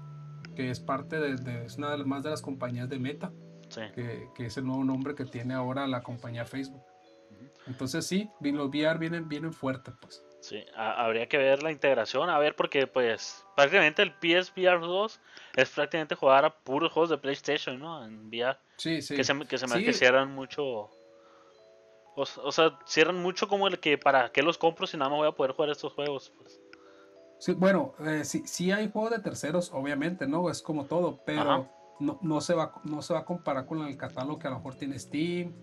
que es parte de, es una de las más de las compañías de Meta, que, que, es el nuevo nombre que tiene ahora la compañía Facebook. Entonces sí, los VR vienen, vienen fuertes, pues. Sí, habría que ver la integración, a ver, porque pues prácticamente el PSVR 2 es prácticamente jugar a puros juegos de PlayStation, ¿no? En VR. Sí, sí. Que se, que se me cierran mucho. O, o, sea, cierran mucho como el que para qué los compro si nada más voy a poder jugar estos juegos, pues. Sí, bueno, eh, sí, hay juegos de terceros, obviamente, ¿no? Es como todo, pero no, no, se va, no se va a comparar con el catálogo que a lo mejor tiene Steam,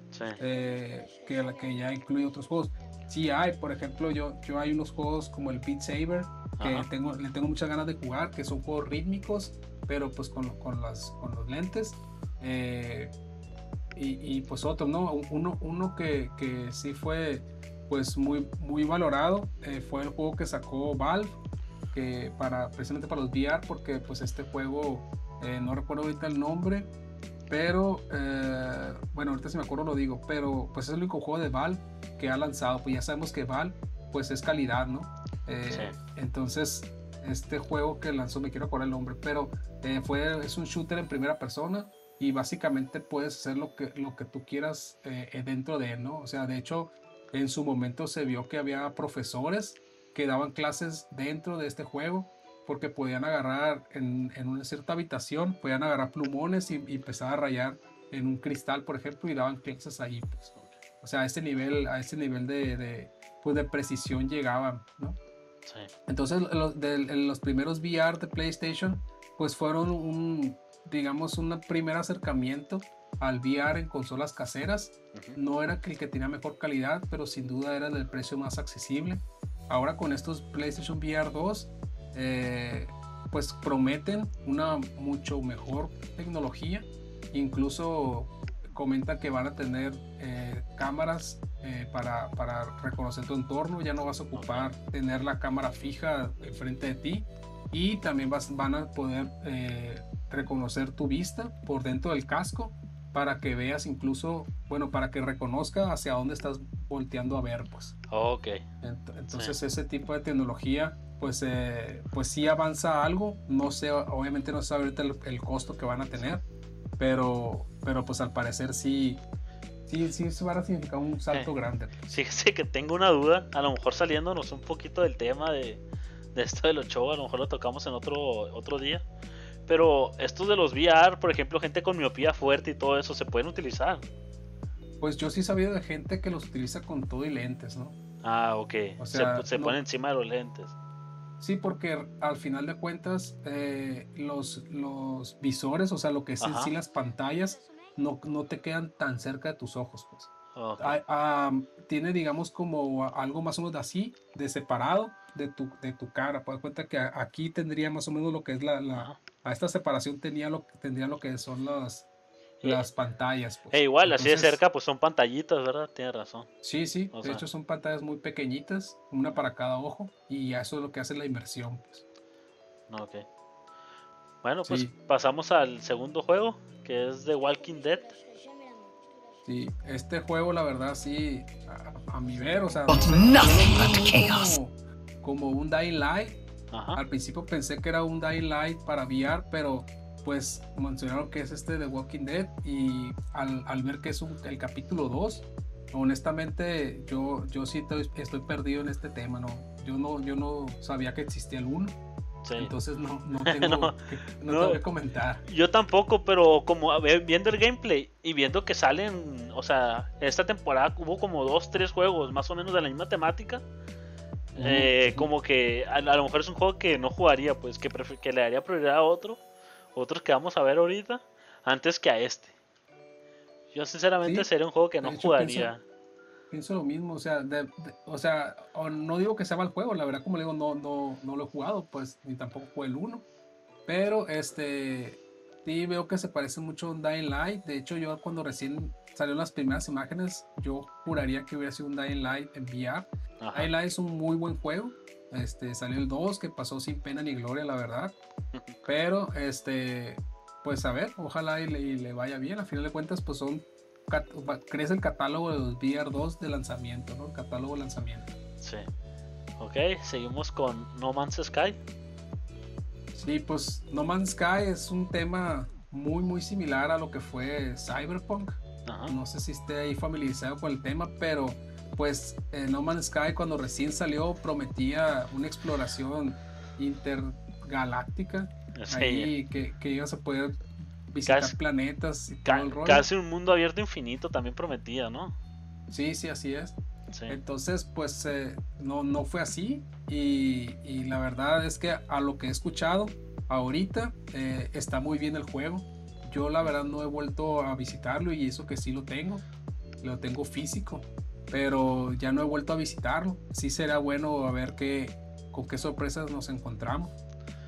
eh, que, que ya incluye otros juegos. Sí hay, por ejemplo, yo, yo hay unos juegos como el Beat Saber, que tengo, le tengo muchas ganas de jugar, que son juegos rítmicos, pero pues con, con, las, con los lentes. Eh, y, y, pues otro, ¿no? Uno, uno que, que sí fue pues muy, muy valorado fue el juego que sacó Valve, que para precisamente para los VR porque pues este juego eh, no recuerdo ahorita el nombre pero eh, bueno ahorita si me acuerdo lo digo pero pues es el único juego de Valve que ha lanzado pues ya sabemos que Valve pues es calidad no eh, entonces este juego que lanzó me quiero acordar el nombre pero fue es un shooter en primera persona y básicamente puedes hacer lo que lo que tú quieras dentro de él no o sea de hecho en su momento se vio que había profesores que daban clases dentro de este juego porque podían agarrar en, una cierta habitación, podían agarrar plumones y, empezar a rayar en un cristal, por ejemplo, y daban clases ahí. Pues. O sea, a ese nivel, a ese nivel de, pues de precisión llegaban, ¿no? Entonces, los, de, los primeros VR de PlayStation, pues fueron un, digamos, un primer acercamiento al VR en consolas caseras. No era el que tenía mejor calidad, pero sin duda era del precio más accesible ahora con estos PlayStation VR 2, eh, pues prometen una mucho mejor tecnología. Incluso comenta que van a tener eh, cámaras eh, para, para, reconocer tu entorno. Ya no vas a ocupar tener la cámara fija enfrente de ti. Y también vas, van a poder reconocer tu vista por dentro del casco para que veas incluso, bueno, para que reconozca hacia dónde estás volteando a ver, pues. Ok. Entonces ese tipo de tecnología, pues, eh, pues sí avanza algo. No sé, obviamente no sé ahorita el, costo que van a tener, pero, pero pues al parecer sí, sí, sí se va a significar un salto eh, grande. Sí, sí que tengo una duda, a lo mejor saliéndonos un poquito del tema de, de esto de los shows, a lo mejor lo tocamos en otro, otro día. Pero estos de los VR, por ejemplo, gente con miopía fuerte y todo eso, ¿se pueden utilizar? Pues yo sí he sabido de gente que los utiliza con todo y lentes, ¿no? Ah, ok. O sea, se, pone encima de los lentes. Sí, porque al final de cuentas eh, los, los visores, o sea, lo que es en sí las pantallas, no, no te quedan tan cerca de tus ojos, pues. tiene, digamos, como algo más o menos así, de separado de tu, de tu cara. Puedes cuenta que aquí tendría más o menos lo que es la, la a esta separación tenía lo, tendría lo que son las, las pantallas. Pues. E igual, así de cerca, pues son pantallitas, ¿verdad? Tienes razón. Sí, sí. de hecho, son pantallas muy pequeñitas, una para cada ojo, y eso es lo que hace la inmersión. Pues. Ok. Bueno, pues pasamos al segundo juego, que es The Walking Dead. Sí, este juego, la verdad, sí, a, mi ver, o sea, como, un Dying Light. Al principio pensé que era un Dying Light para VR, pero pues mencionaron que es este de Walking Dead y al, ver que es el capítulo 2, honestamente yo, yo sí estoy, perdido en este tema, ¿no? Yo no, yo no sabía que existía el 1. Entonces no, no tengo, que, comentar. Yo tampoco, pero como viendo el gameplay y viendo que salen, o sea, esta temporada hubo como dos, tres juegos más o menos de la misma temática. Eh, como que a, lo mejor es un juego que no jugaría, pues que, que le daría prioridad a otro otros que vamos a ver ahorita antes que a este. Yo sinceramente sería un juego que no jugaría. Pienso, lo mismo, o sea, o sea, no digo que sea mal juego, la verdad como le digo, no, no, no lo he jugado, pues ni tampoco fue el 1. Pero este sí veo que se parece mucho a un Dying Light. De hecho, yo cuando recién salieron las primeras imágenes, yo juraría que hubiera sido un Dying Light en VR. Dying Light es un muy buen juego. Este, salió el 2 que pasó sin pena ni gloria, la verdad. Pero, este, pues a ver, ojalá y le, vaya bien. A final de cuentas, pues son, crece el catálogo de los VR 2 de lanzamiento, ¿no? El catálogo de lanzamiento. Sí. Ok, seguimos con No Man's Sky. Sí, pues No Man's Sky es un tema muy, muy similar a lo que fue Cyberpunk. No sé si esté ahí familiarizado con el tema, pero pues No Man's Sky cuando recién salió prometía una exploración intergaláctica. Ahí que, que ibas a poder visitar planetas y todo el rollo. Casi un mundo abierto infinito también prometía, ¿no? Sí, sí, así es. Entonces, pues eh, no, no fue así. Y, la verdad es que a lo que he escuchado ahorita eh, está muy bien el juego. Yo la verdad no he vuelto a visitarlo y eso que sí lo tengo. Lo tengo físico pero ya no he vuelto a visitarlo. Sí será bueno a ver qué, con qué sorpresas nos encontramos.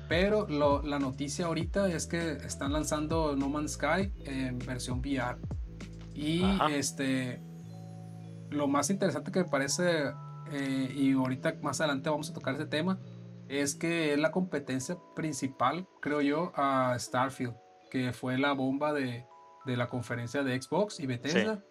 Pero la noticia ahorita es que están lanzando No Man's Sky en versión VR. Y este lo más interesante que me parece, eh, y ahorita más adelante vamos a tocar ese tema, es que es la competencia principal, creo yo, a Starfield, que fue la bomba de, de la conferencia de Xbox y Bethesda.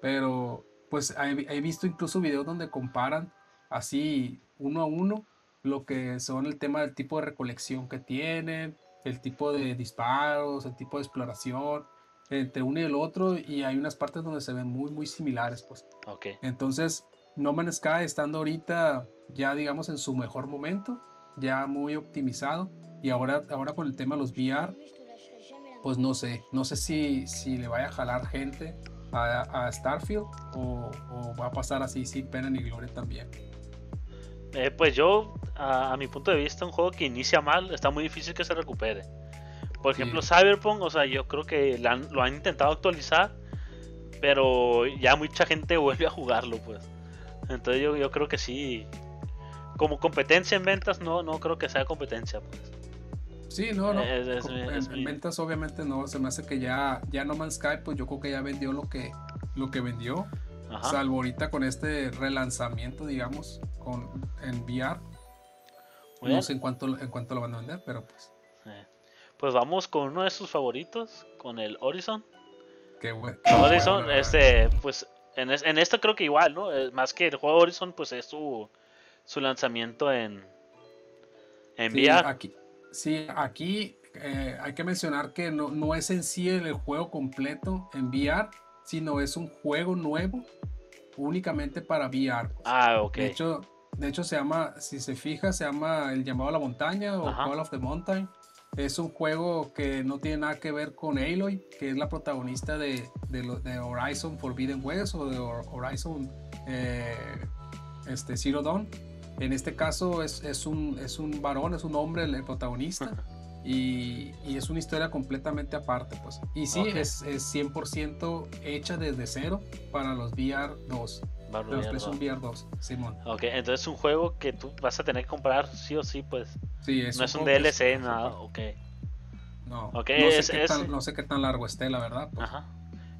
Pero pues he, visto incluso videos donde comparan así uno a uno lo que son el tema del tipo de recolección que tienen, el tipo de disparos, el tipo de exploración entre uno y el otro y hay unas partes donde se ven muy muy similares pues. Okay. Entonces No Man's Sky estando ahorita ya digamos en su mejor momento, ya muy optimizado y ahora, ahora con el tema de los VR pues no sé, no sé si, si le vaya a jalar gente a, Starfield o, va a pasar así sin pena ni gloria también? Eh, pues yo, a, mi punto de vista, un juego que inicia mal está muy difícil que se recupere. Por ejemplo, Cyberpunk, o sea, yo creo que lo han intentado actualizar, pero ya mucha gente vuelve a jugarlo, pues. Entonces yo, yo creo que sí. Como competencia en ventas, no, no creo que sea competencia, pues. Sí, no, no. en, ventas obviamente no. Se me hace que ya, ya No Man's Sky, pues yo creo que ya vendió lo que, lo que vendió. Salvo ahorita con este relanzamiento, digamos, con, en VR. No sé en cuánto, en cuánto lo van a vender, pero pues. Pues vamos con uno de sus favoritos, con el Horizon. Qué bueno. Horizon, este, pues en, en, esto creo que igual, ¿no? Más que el juego Horizon, pues es su, su lanzamiento en, en VR. Aquí, Sí, aquí eh, hay que mencionar que no, no, es en sí el juego completo en VR, sino es un juego nuevo únicamente para VR. Ah, ok. De hecho, de hecho se llama, si se fija, se llama El llamado a la montaña o Call of the Mountain. es un juego que no tiene nada que ver con Aloy, que es la protagonista de, de, Horizon Forbidden West o de Horizon eh, este, Zero Dawn. En este caso es, es, un, es un varón, es un hombre el, protagonista. Y, y, es una historia completamente aparte, pues. Y sí, es, es 100% hecha desde cero para los VR 2. Para los PlayStation VR 2, Simón. Ok, entonces es un juego que tú vas a tener que comprar sí o sí, pues. Sí, es no es un DLC, nada, ok. No, okay, no, sé qué tan, no, sé qué tan, largo esté, la verdad. Pues. Ajá.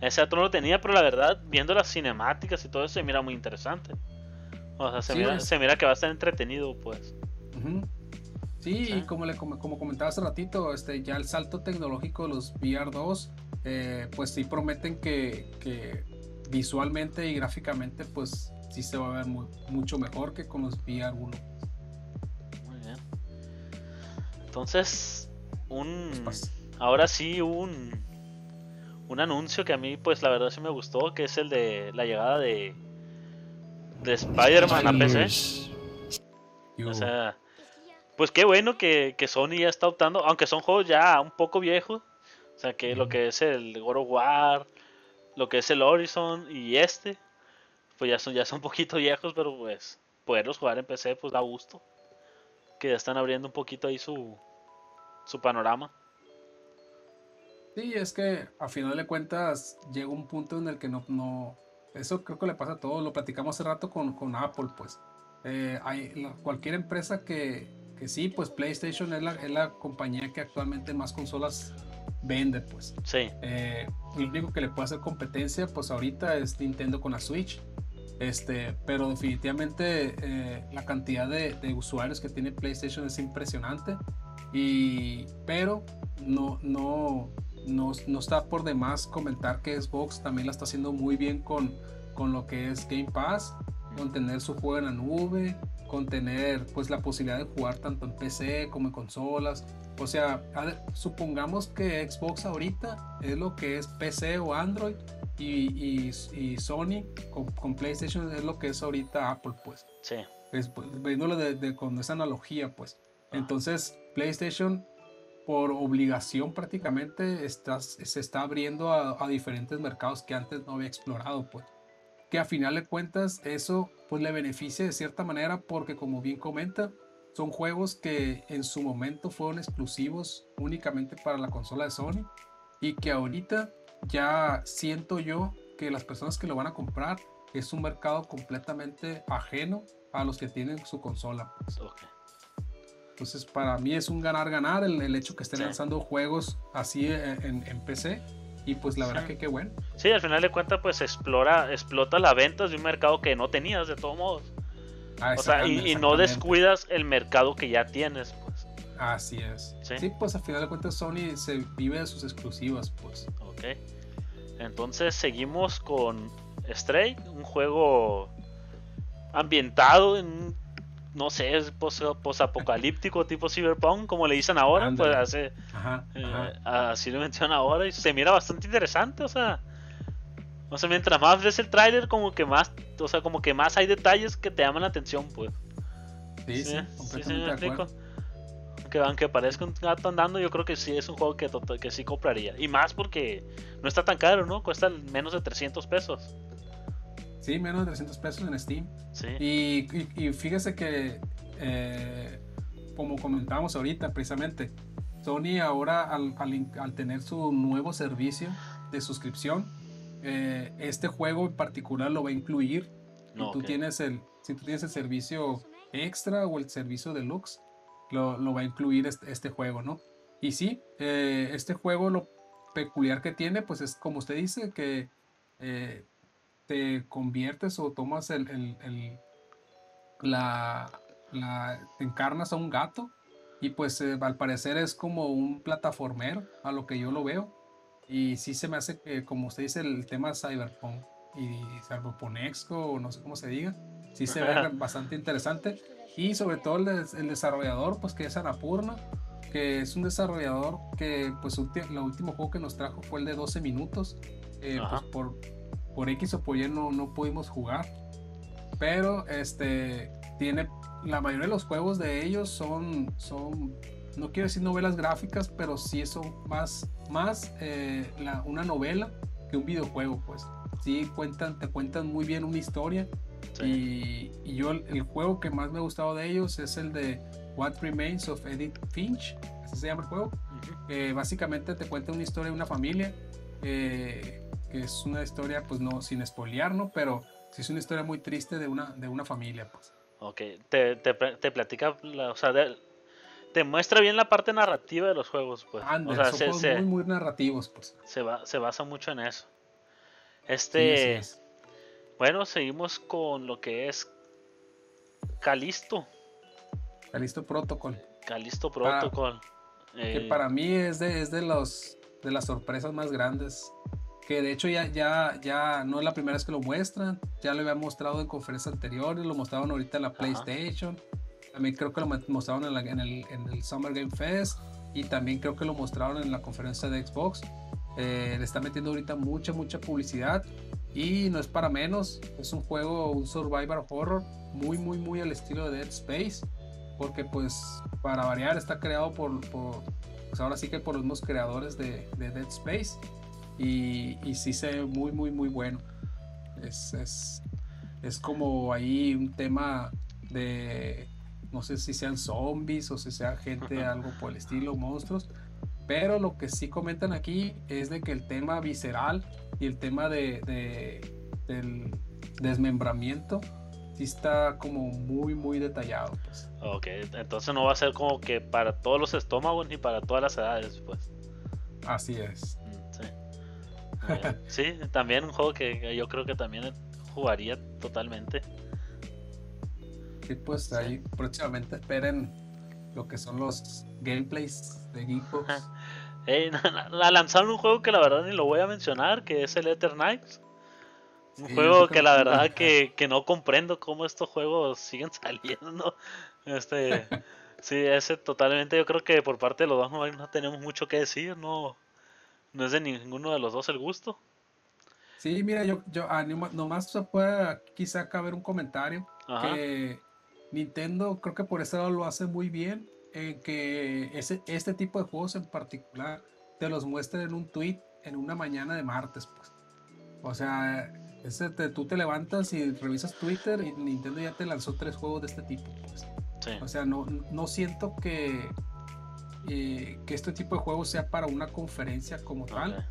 Ese otro no lo tenía, pero la verdad, viendo las cinemáticas y todo eso, se mira muy interesante. O sea, se, mira, se mira que va a estar entretenido, pues. Sí, y como, le, como, comentaba hace ratito, este, ya el salto tecnológico de los VR2, eh, pues sí prometen que, que, visualmente y gráficamente, pues sí se va a ver mucho mejor que con los VR1. Muy bien. Entonces, un... Pues, ahora sí, un... Un anuncio que a mí, pues la verdad sí me gustó, que es el de la llegada de de Spider-Man a PC. O sea, pues qué bueno que, Sony ya está optando, aunque son juegos ya un poco viejos. O sea, que lo que es el God of War, lo que es el Horizon y este, pues ya son, ya son un poquito viejos, pero pues poderlos jugar en PC pues da gusto. Que ya están abriendo un poquito ahí su, su panorama. Sí, es que a final de cuentas llega un punto en el que no, no, eso creo que le pasa a todos. Lo platicamos hace rato con, con Apple, pues. Eh, hay cualquier empresa que, que, sí, pues PlayStation es la, es la, compañía que actualmente más consolas vende, pues. Sí. Eh, lo único que le puede hacer competencia, pues ahorita es Nintendo con la Switch. Este, pero definitivamente eh, la cantidad de, de, usuarios que tiene PlayStation es impresionante. Y, pero no, no, no, está por demás comentar que Xbox también la está haciendo muy bien con, con lo que es Game Pass, con tener su juego en la nube, con tener pues la posibilidad de jugar tanto en PC como en consolas. O sea, supongamos que Xbox ahorita es lo que es PC o Android y, y, Sony con, PlayStation es lo que es ahorita Apple, pues. Sí. Es, pues, viéndolo de, con esa analogía, pues. Entonces, PlayStation por obligación prácticamente se está abriendo a, diferentes mercados que antes no había explorado, pues. Que a final de cuentas eso pues le beneficia de cierta manera porque como bien comenta, son juegos que en su momento fueron exclusivos únicamente para la consola de Sony y que ahorita ya siento yo que las personas que lo van a comprar es un mercado completamente ajeno a los que tienen su consola. Pues. Entonces, para mí es un ganar-ganar el, hecho que estén lanzando juegos así eh, en, PC. Y pues la verdad que qué bueno. Sí, al final de cuentas, pues explora, explota la venta de un mercado que no tenías de todos modos. Ah, o sea, y, no descuidas el mercado que ya tienes, pues. Así es. ¿Sí? pues al final de cuentas Sony se vive de sus exclusivas, pues. Ok. Entonces seguimos con Stray, un juego ambientado en un no sé, es posapocalíptico tipo cyberpunk, como le dicen ahora, pues hace, eh, así lo mencionan ahora y se mira bastante interesante, o sea, o sea, mientras más ves el tráiler como que más, o sea, como que más hay detalles que te llaman la atención, pues. Sí, sí, sí, sí, Aunque, aunque parezca un gato andando, yo creo que sí es un juego que, que sí compraría. Y más porque no está tan caro, ¿no? Cuesta menos de 300 pesos. Sí, menos de 300 pesos en Steam. Sí. Y, fíjese que, eh, como comentábamos ahorita precisamente, Sony ahora al, tener su nuevo servicio de suscripción, eh, este juego en particular lo va a incluir. tú tienes el, si tú tienes el servicio extra o el servicio deluxe, lo, lo va a incluir este, este juego, ¿no? Y sí, eh, este juego lo peculiar que tiene, pues es como usted dice, que te conviertes o tomas el, el, la, la, te encarnas a un gato y pues eh, al parecer es como un plataformero a lo que yo lo veo. Y sí se me hace como usted dice el tema cyberpunk y cyberpunexco o no sé cómo se diga sí se ve bastante interesante. Y sobre todo el, el, desarrollador pues que es Anapurna que es un desarrollador que pues el último juego que nos trajo fue el de 12 minutos eh, pues por por X o por Y no, no pudimos jugar. Pero este tiene la mayoría de los juegos de ellos son, son no quiero decir novelas gráficas, pero sí eso más, más eh, una novela que un videojuego, pues. Sí cuentan, te cuentan muy bien una historia. Y, yo el, juego que más me ha gustado de ellos es el de What Remains of Edith Finch, así se llama el juego. básicamente te cuenta una historia de una familia, que es una historia, pues no, sin espolear, ¿no? Pero sí es una historia muy triste de una, de una familia, pues. Ok, te, te, te platica, o sea, te muestra bien la parte narrativa de los juegos, pues. o sea, se, muy, muy narrativos, pues. Se, va, se basa mucho en eso. Este. bueno, seguimos con lo que es Calisto. Calisto Protocol. Calisto Protocol. que eh, para mí es de, es de los de las sorpresas más grandes. Que de hecho ya, ya, ya no es la primera vez que lo muestran. Ya lo había mostrado en conferencias anteriores. Lo mostraron ahorita en la PlayStation. También creo que lo mostraron en, el, en, el, Summer Game Fest. Y también creo que lo mostraron en la conferencia de Xbox. Eh, le está metiendo ahorita mucha, mucha publicidad. Y no es para menos. Es un juego, un survival horror. Muy, muy, muy al estilo de Dead Space. Porque pues para variar está creado por, por pues ahora sí que por los mismos creadores de, de Dead Space. Y, y, sí se ve muy, muy, muy bueno. Es, es, es como ahí un tema de, no sé si sean zombies o si sea gente, algo por el estilo, monstruos. Pero lo que sí comentan aquí es de que el tema visceral y el tema de, del desmembramiento sí está como muy, muy detallado. Pues. Ok, entonces no va a ser como que para todos los estómagos ni para todas las edades, pues. Así es. Sí. sí, también un juego que yo creo que también jugaría totalmente. Sí, pues ahí próximamente esperen lo que son los gameplays de Geekbox. la lanzaron un juego que la verdad ni lo voy a mencionar, que es el Ether Knights. Un juego que la verdad que, que, no comprendo cómo estos juegos siguen saliendo. Este, sí, ese totalmente yo creo que por parte de los dos no, no tenemos mucho que decir, no, no es de ninguno de los dos el gusto. Sí, mira, yo, yo ah, nomás se puede quizá caber un comentario que Nintendo creo que por eso lado lo hace muy bien, en que ese, este tipo de juegos en particular te los muestren en un tweet en una mañana de martes, pues. O sea, ese tú te levantas y revisas Twitter y Nintendo ya te lanzó tres juegos de este tipo. Pues. O sea, no, no siento que, eh, que este tipo de juegos sea para una conferencia como tal.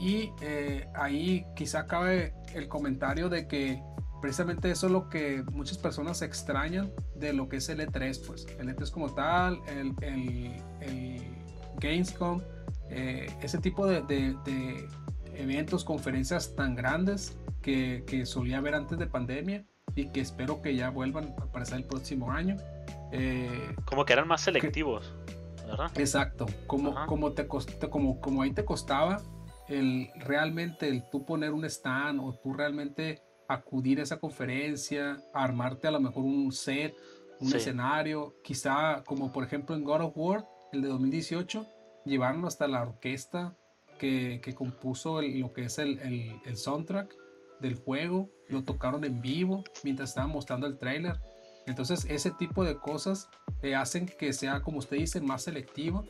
Y eh, ahí quizá cabe el comentario de que precisamente eso es lo que muchas personas extrañan de lo que es el E3, pues el E3 como tal, el, el, Gamescom, eh, ese tipo de, de, eventos, conferencias tan grandes que, que, solía haber antes de pandemia y que espero que ya vuelvan a aparecer el próximo año. Eh, como que eran más selectivos, ¿verdad? Exacto, como, como, te como, como ahí te costaba el realmente el tú poner un stand o tú realmente acudir a esa conferencia, armarte a lo mejor un set, un escenario, quizá como por ejemplo en God of War, el de 2018, llevaron hasta la orquesta que, que compuso lo que es el, el, soundtrack del juego, lo tocaron en vivo mientras estaban mostrando el trailer. Entonces ese tipo de cosas te hacen que sea, como usted dice, más selectivo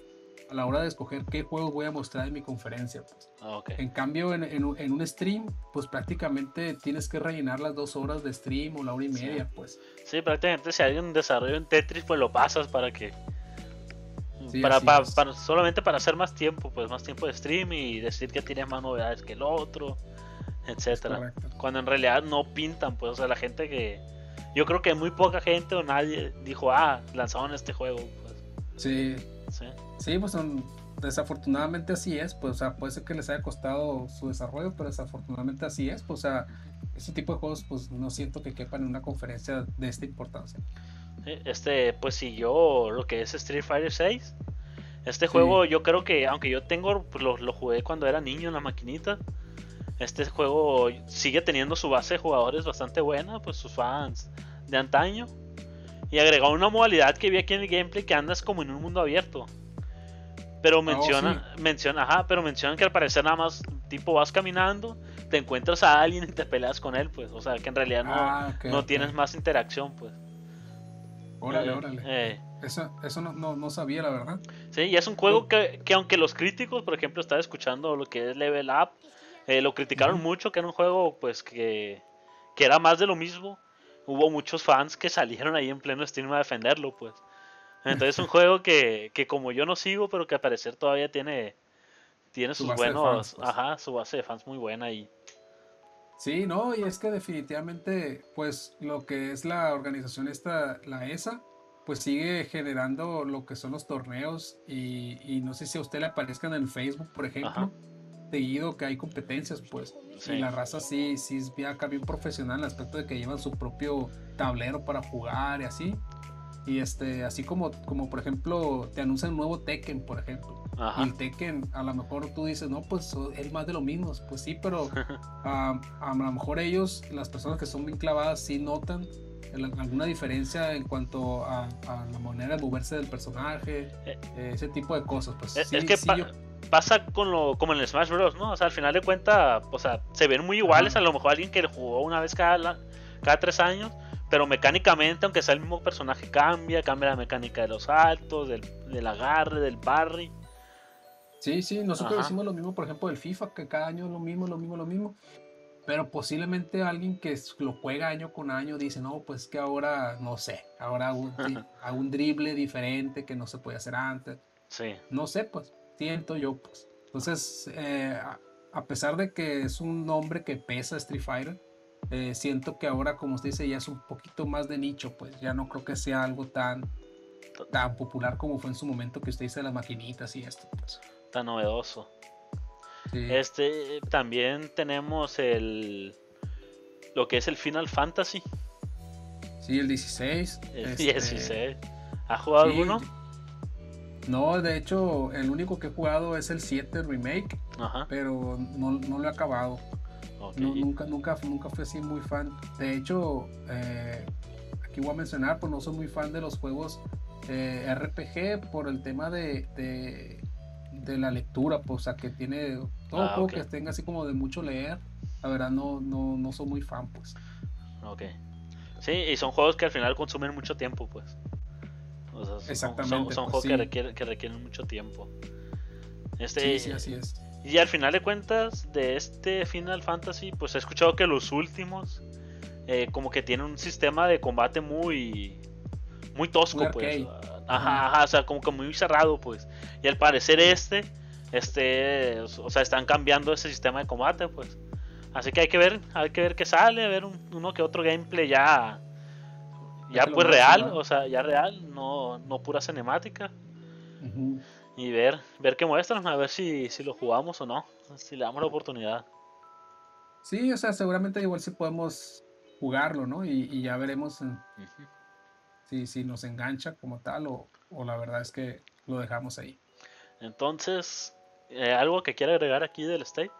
a la hora de escoger qué juegos voy a mostrar en mi conferencia. Pues. Ah, en cambio, en, en, un stream, pues prácticamente tienes que rellenar las dos horas de stream o la hora y media, pues. Sí, prácticamente si hay un desarrollo en Tetris, pues lo pasas para que... para, para, solamente para hacer más tiempo, pues más tiempo de stream y decir que tienes más novedades que el otro, etcétera. Cuando en realidad no pintan, pues, o sea, la gente que... Yo creo que muy poca gente o nadie dijo, ah, lanzaron este juego. Pues. Sí. Sí. Sí, pues son, desafortunadamente así es, pues, o sea, puede ser que les haya costado su desarrollo, pero desafortunadamente así es, pues, o sea, este tipo de juegos, pues, no siento que quepan en una conferencia de esta importancia. Este, pues, siguió lo que es Street Fighter 6. Este juego, yo creo que, aunque yo tengo, pues, lo, lo jugué cuando era niño en la maquinita, este juego sigue teniendo su base de jugadores bastante buena, pues, sus fans de antaño. Y agregó una modalidad que vi aquí en el gameplay que andas como en un mundo abierto. Pero menciona, oh, menciona, ajá, pero mencionan que al parecer nada más tipo vas caminando, te encuentras a alguien y te peleas con él, pues. O sea, que en realidad no, ah, no tienes más interacción, pues. Órale, eh, órale. Eh, Eso, eso no, no, sabía, la verdad. Sí, y es un juego que, que, aunque los críticos, por ejemplo, estaba escuchando lo que es Level Up, eh, lo criticaron mucho, que era un juego pues que, que era más de lo mismo. Hubo muchos fans que salieron ahí en pleno stream a defenderlo, pues. Entonces es un juego que, que como yo no sigo, pero que al parecer todavía tiene, tiene sus buenos, pues. ajá, su base de fans muy buena y... Sí, no, y es que definitivamente, pues lo que es la organización esta, la ESA, pues sigue generando lo que son los torneos y, no sé si a usted le aparezcan en Facebook, por ejemplo, seguido que hay competencias, pues. Y la raza sí, sí es bien acá bien profesional en el aspecto de que llevan su propio tablero para jugar y así. Y este, así como, como por ejemplo, te anuncian un nuevo Tekken, por ejemplo. Y el Tekken, a lo mejor tú dices, no, pues es más de lo mismo. Pues sí, pero a lo mejor ellos, las personas que son bien clavadas, sí notan alguna diferencia en cuanto a, la manera de moverse del personaje, eh, ese tipo de cosas. Pues es, que pasa con lo, como en el Smash Bros, ¿no? O sea, al final de cuentas, o sea, se ven muy iguales. A lo mejor alguien que jugó una vez cada, cada tres años, pero mecánicamente, aunque sea el mismo personaje, cambia, cambia la mecánica de los saltos, del, del agarre, del barry. Sí, sí, nosotros decimos lo mismo, por ejemplo, del FIFA, que cada año es lo mismo, lo mismo, lo mismo. Pero posiblemente alguien que lo juega año con año dice, no, pues que ahora, no sé, ahora hago un, un drible diferente que no se puede hacer antes. Sí. No sé, pues, siento yo, pues. Entonces, eh, a pesar de que es un nombre que pesa Street Fighter, eh, siento que ahora, como usted dice, ya es un poquito más de nicho, pues ya no creo que sea algo tan, tan popular como fue en su momento que usted dice las maquinitas y esto. Pues. Tan novedoso. Este también tenemos el lo que es el Final Fantasy. Sí, el 16. El 16. Este, ¿Ha jugado alguno? No, de hecho, el único que he jugado es el 7 Remake, pero no, no, lo he acabado. nunca, nunca, nunca fui así muy fan. De hecho, eh, aquí voy a mencionar, pues no soy muy fan de los juegos eh, RPG por el tema de, de la lectura, pues, o sea, que tiene todo ah, juego que tenga así como de mucho leer, la verdad no, no, no soy muy fan, pues. Ok. Sí, y son juegos que al final consumen mucho tiempo, pues. Exactamente. Son, pues, juegos que, requieren, que requieren mucho tiempo. Este, sí, sí, así es. Y al final de cuentas, de este Final Fantasy, pues he escuchado que los últimos, eh, como que tienen un sistema de combate muy, muy tosco, pues. Ajá, ajá, o sea, como que muy cerrado, pues. Y al parecer este, este, o sea, están cambiando ese sistema de combate, pues. Así que hay que ver, hay que ver qué sale, a ver uno que otro gameplay ya, ya pues real, o sea, ya real, no, no pura cinemática. Y ver, ver qué muestran, a ver si, si lo jugamos o no, si le damos la oportunidad. Sí, o sea, seguramente igual si podemos jugarlo, ¿no? Y, ya veremos si, nos engancha como tal o, la verdad es que lo dejamos ahí. Entonces, eh, ¿algo que quiera agregar aquí del state?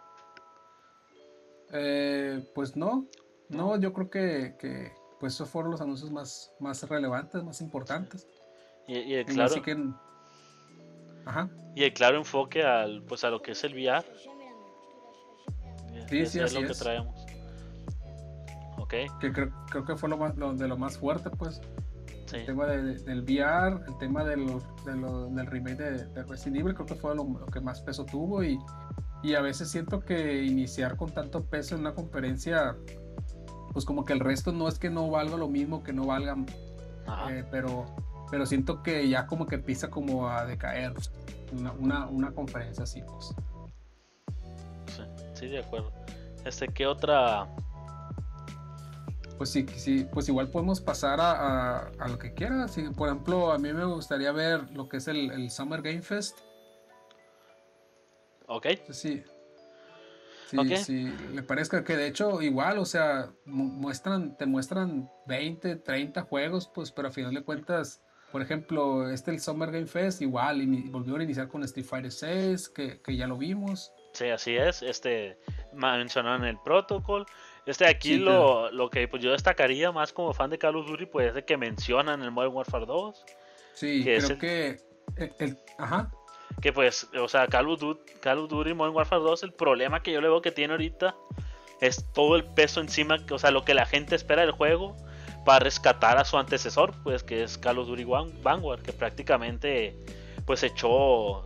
Eh, pues no, no, yo creo que, pues esos fueron los anuncios más, más relevantes, más importantes. Y, el claro, y el claro enfoque al, pues a lo que es el VR. Sí, sí, es lo que traemos. Ok. Que creo, creo que fue lo, más, lo de lo más fuerte, pues. El tema del VR, el tema de del remake de, Resident Evil, creo que fue lo, que más peso tuvo. Y, y, a veces siento que iniciar con tanto peso en una conferencia, pues como que el resto no es que no valga lo mismo, que no valgan, eh, pero, pero siento que ya como que empieza como a decaer una, una, conferencia así, pues. Sí, sí, de acuerdo. Este, ¿qué otra pues sí, sí, pues igual podemos pasar a, lo que quiera. por ejemplo, a mí me gustaría ver lo que es el, Summer Game Fest. Ok. Sí. Sí, sí, le parezca que de hecho igual, o sea, muestran, te muestran 20, 30 juegos, pues, pero a final de cuentas, por ejemplo, este el Summer Game Fest, igual, y volvió a iniciar con Street Fighter 6, que, que ya lo vimos. Sí, así es, este, mencionaron el protocol, este aquí lo, lo, que pues, yo destacaría más como fan de Call of Duty, pues es de que mencionan el Modern Warfare 2. Sí, creo que el, ajá. Que pues, o sea, Call of, Duty, Call of Duty Modern Warfare 2, el problema que yo le veo que tiene ahorita es todo el peso encima, o sea, lo que la gente espera del juego, para rescatar a su antecesor, pues que es Call of Duty Vanguard, que prácticamente pues echó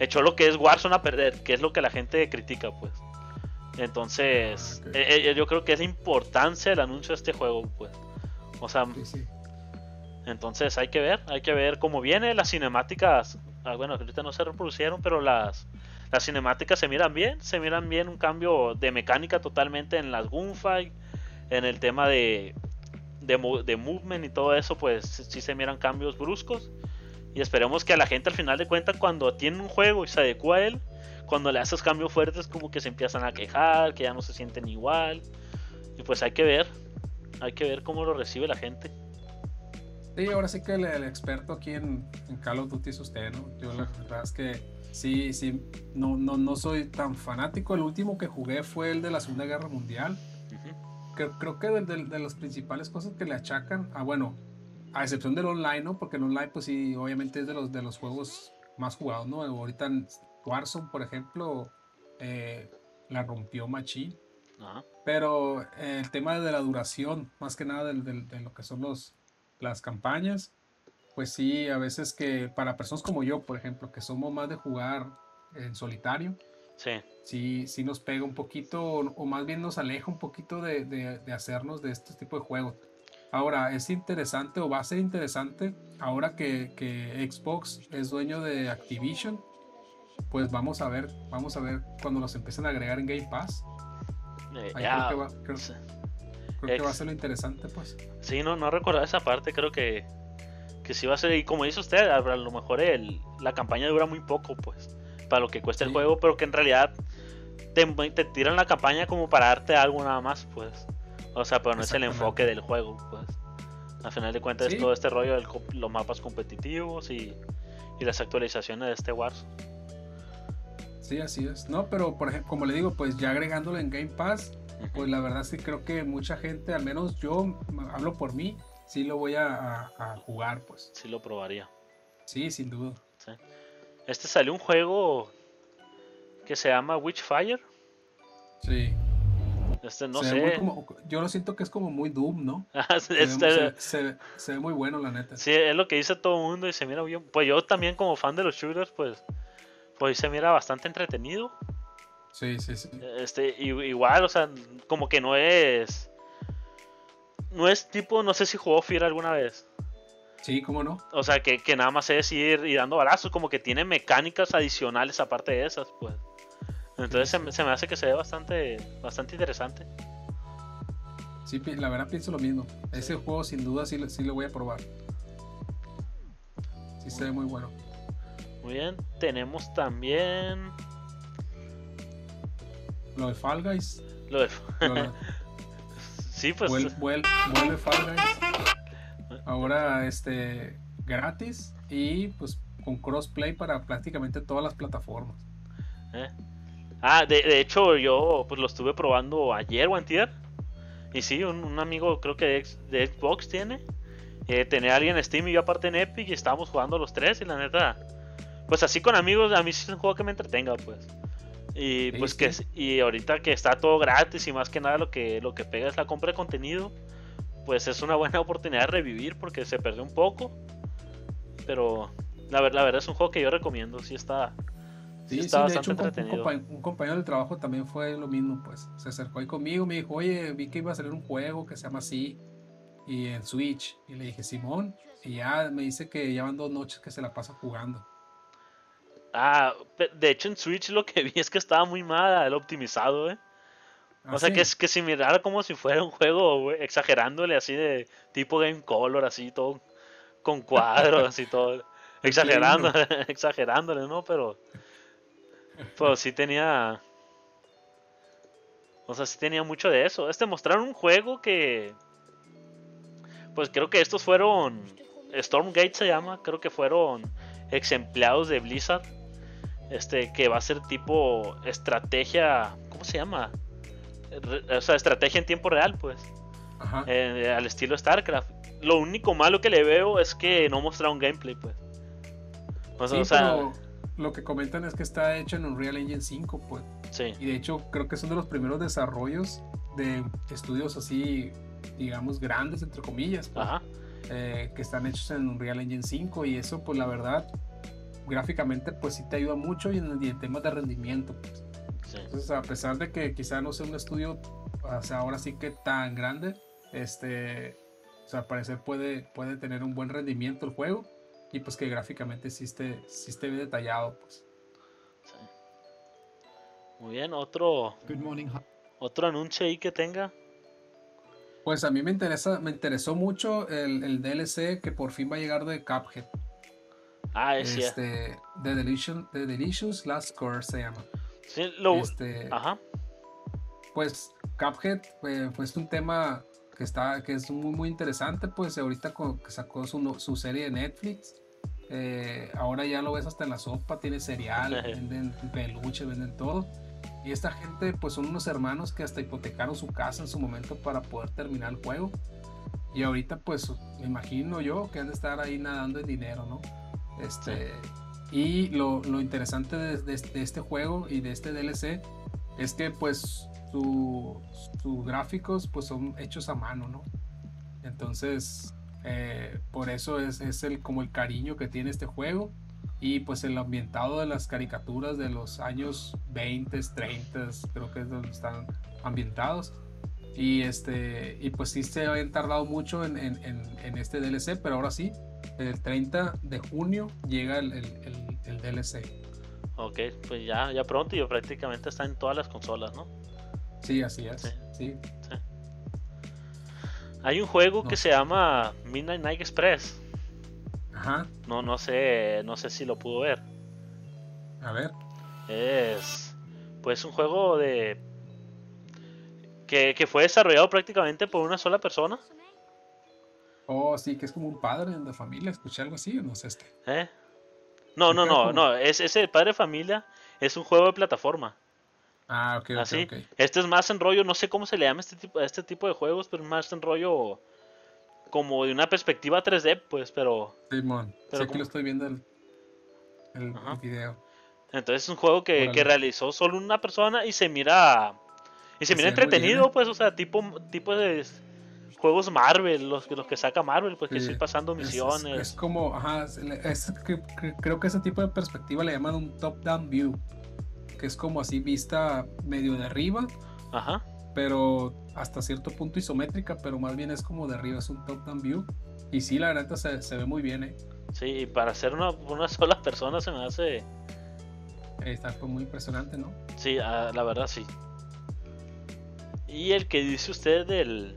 echó lo que es Warzone a perder, que es lo que la gente critica, pues. Entonces, ah, eh, eh, yo creo que es importancia del anuncio de este juego, pues. O sea, entonces hay que ver, hay que ver cómo viene. Las cinemáticas, ah, bueno, ahorita no se reproducieron, pero las, las cinemáticas se miran bien, se miran bien un cambio de mecánica totalmente en las gunfight, en el tema de, de, de movement y todo eso, pues sí se miran cambios bruscos. Y esperemos que a la gente al final de cuentas, cuando tiene un juego y se adecua a él, cuando le haces cambios fuertes, como que se empiezan a quejar, que ya no se sienten igual. Y pues hay que ver, hay que ver cómo lo recibe la gente. Sí, ahora sí que el, experto aquí en, en, Call of Duty es usted, ¿no? Yo la verdad es que sí, sí, no, no, no soy tan fanático. El último que jugué fue el de la Segunda Guerra Mundial. creo, creo, que de, de, de, las principales cosas que le achacan, ah, bueno, a excepción del online, ¿no? Porque el online, pues sí, obviamente es de los, de los juegos más jugados, ¿no? Ahorita en Warzone, por ejemplo, eh, la rompió Machine. Pero eh, el tema de la duración, más que nada de, lo que son los, las campañas, pues sí, a veces que para personas como yo, por ejemplo, que somos más de jugar en solitario, sí, sí, sí nos pega un poquito, o, más bien nos aleja un poquito de, de hacernos de este tipo de juegos. Ahora, es interesante o va a ser interesante ahora que, Xbox es dueño de Activision. Pues vamos a ver, vamos a ver cuando los empiecen a agregar en Game Pass. Eh, creo, que va, que va, a ser lo interesante, pues. Sí, no, no recordaba esa parte, creo que, que sí va a ser, y como dice usted, a lo mejor el, la campaña dura muy poco, pues, para lo que cuesta el juego, pero que en realidad te, te tiran la campaña como para darte algo nada más, pues. O sea, pero no es el enfoque del juego, pues. Al final de cuentas es todo este rollo de los mapas competitivos y, las actualizaciones de este Wars. Sí, así es. No, pero por ejemplo, como le digo, pues ya agregándolo en Game Pass, pues la verdad sí creo que mucha gente, al menos yo hablo por mí, sí lo voy a, jugar, pues. Sí lo probaría. Sí, sin duda. Este salió un juego que se llama Witchfire. Sí. Este, no sé. yo lo siento que es como muy Doom, ¿no? Ah, se, ve, se, ve, muy bueno, la neta. Sí, es lo que dice todo el mundo y se mira bien. Pues yo también como fan de los shooters, pues, pues se mira bastante entretenido. Sí, sí, sí. Este, igual, o sea, como que no es... No es tipo, no sé si jugó Fear alguna vez. Sí, cómo no. O sea, que, que nada más es ir y dando balazos, como que tiene mecánicas adicionales aparte de esas, pues. Entonces se, me hace que se ve bastante, bastante interesante. Sí, la verdad pienso lo mismo. Ese juego sin duda sí, sí lo voy a probar. Sí se ve muy bueno. Muy bien, tenemos también... Lo de Fall Guys. Lo de... sí, pues... Vuelve, Fall Guys. Ahora, este, gratis y pues con crossplay para prácticamente todas las plataformas. ¿Eh? Ah, de, hecho yo pues lo estuve probando ayer o antier. Y sí, un, amigo creo que de, Xbox tiene. Eh, tenía alguien en Steam y yo aparte en Epic y estábamos jugando los tres y la neta... Pues así con amigos, a mí sí es un juego que me entretenga pues. Y pues que y ahorita que está todo gratis y más que nada lo que lo que pega es la compra de contenido, pues es una buena oportunidad de revivir porque se perdió un poco. Pero la, la verdad es un juego que yo recomiendo, sí está Sí, sí, de hecho, un, compañero del trabajo también fue lo mismo, pues. Se acercó ahí conmigo, me dijo, oye, vi que iba a salir un juego que se llama así, y en Switch. Y le dije, Simón, y ya me dice que llevan dos noches que se la pasa jugando. Ah, de hecho en Switch lo que vi es que estaba muy mal el optimizado, ¿eh? O sea, que es que si mirara como si fuera un juego, exagerándole así de tipo Game Color, así todo con cuadros, así todo. Exagerando, exagerándole, ¿no? Pero pues sí tenía. O sea, sí tenía mucho de eso. Este mostraron un juego que. Pues creo que estos fueron. Stormgate se llama. Creo que fueron ex empleados de Blizzard. Este, que va a ser tipo estrategia. ¿Cómo se llama? O sea, estrategia en tiempo real, pues. Ajá. Eh, al estilo StarCraft. Lo único malo que le veo es que no mostraron gameplay, pues. O sea, lo que comentan es que está hecho en Unreal Engine 5, pues. Sí. Y de hecho creo que son de los primeros desarrollos de estudios así digamos, grandes, entre comillas, pues, eh, que están hechos en Unreal Engine 5 y eso, pues la verdad, gráficamente, pues sí te ayuda mucho y en, el temas de rendimiento. Pues. Entonces, a pesar de que quizá no sea un estudio, o sea, ahora sí que tan grande, este, o sea, al parecer puede, puede tener un buen rendimiento el juego y pues que gráficamente sí esté, sí esté bien detallado, pues. Muy bien, otro. Otro anuncio ahí que tenga. Pues a mí me interesa, me interesó mucho el, DLC que por fin va a llegar de Cuphead. Ah, es este, The Delicious, The Delicious Last Course se llama. Sí, lo. Este, Ajá. Pues Cuphead eh, pues, un tema que está que es muy muy interesante pues ahorita que sacó su, su serie de Netflix eh, ahora ya lo ves hasta en la sopa tiene cereal venden peluche venden todo y esta gente, pues son unos hermanos que hasta hipotecaron su casa en su momento para poder terminar el juego. Y ahorita, pues me imagino yo que han de estar ahí nadando en dinero, ¿no? Este, y lo, lo interesante de, este juego y de este DLC es que, pues, sus gráficos pues son hechos a mano, ¿no? Entonces, eh, por eso es, es, el, como el cariño que tiene este juego y pues el ambientado de las caricaturas de los años 20, 30, creo que es donde están ambientados. Y, este, y pues sí se habían tardado mucho en, en, en, este DLC, pero ahora sí, el 30 de junio llega el, el, el, DLC. Ok, pues ya, ya pronto y prácticamente está en todas las consolas, ¿no? Sí, así es. Sí. Hay un juego que se llama Midnight Night Express. No, no sé, no sé si lo pudo ver. A ver. Es pues un juego de que, fue desarrollado prácticamente por una sola persona. Oh, sí, que es como un padre de familia, escuché algo así, o no sé este. ¿Eh? No, no, no, no, es ese padre de familia es un juego de plataforma. Ah, ok, Así. Este es más en rollo, no sé cómo se le llama este tipo, este tipo de juegos, pero más en rollo como de una perspectiva 3D, pues, pero. Simón, sé que lo estoy viendo el, el, video. Entonces es un juego que, que, realizó solo una persona y se mira. Y se mira entretenido, ¿eh? pues, o sea, tipo, tipo de juegos Marvel, los, los que saca Marvel, pues que estoy pasando misiones. Es, como, ajá, es, que, creo que ese tipo de perspectiva le llaman un top-down view, que es como así vista medio de arriba. Ajá pero hasta cierto punto isométrica, pero más bien es como de arriba, es un top-down view. Y sí, la verdad se, se ve muy bien, ¿eh? Sí, para ser una, una sola persona se me hace... Está pues, muy impresionante, ¿no? Sí, ah, la verdad sí. ¿Y el que dice usted del...?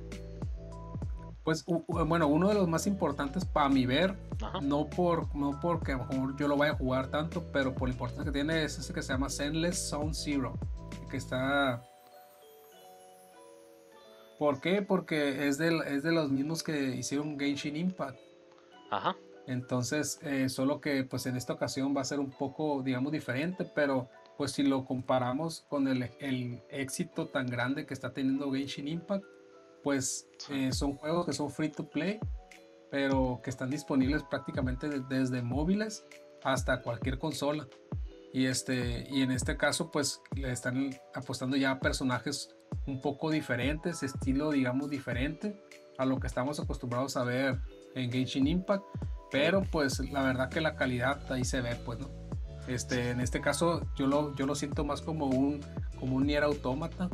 Pues bueno, uno de los más importantes para mi ver, no por no porque a lo mejor yo lo vaya a jugar tanto, pero por la importancia que tiene es ese que se llama Zenless Zone Zero, que está ¿Por qué? Porque es de, es de los mismos que hicieron Genshin Impact. Ajá. Entonces, eh, solo que pues en esta ocasión va a ser un poco, digamos, diferente, pero pues si lo comparamos con el, éxito tan grande que está teniendo Genshin Impact, pues eh, son juegos que son free to play, pero que están disponibles prácticamente desde móviles hasta cualquier consola. Y, este, y en este caso, pues le están apostando ya a personajes un poco diferentes, estilo digamos diferente a lo que estamos acostumbrados a ver en Genshin Impact, pero pues la verdad que la calidad ahí se ve, pues, ¿no? Este, en este caso yo lo, yo lo siento más como un, como un Nier Automata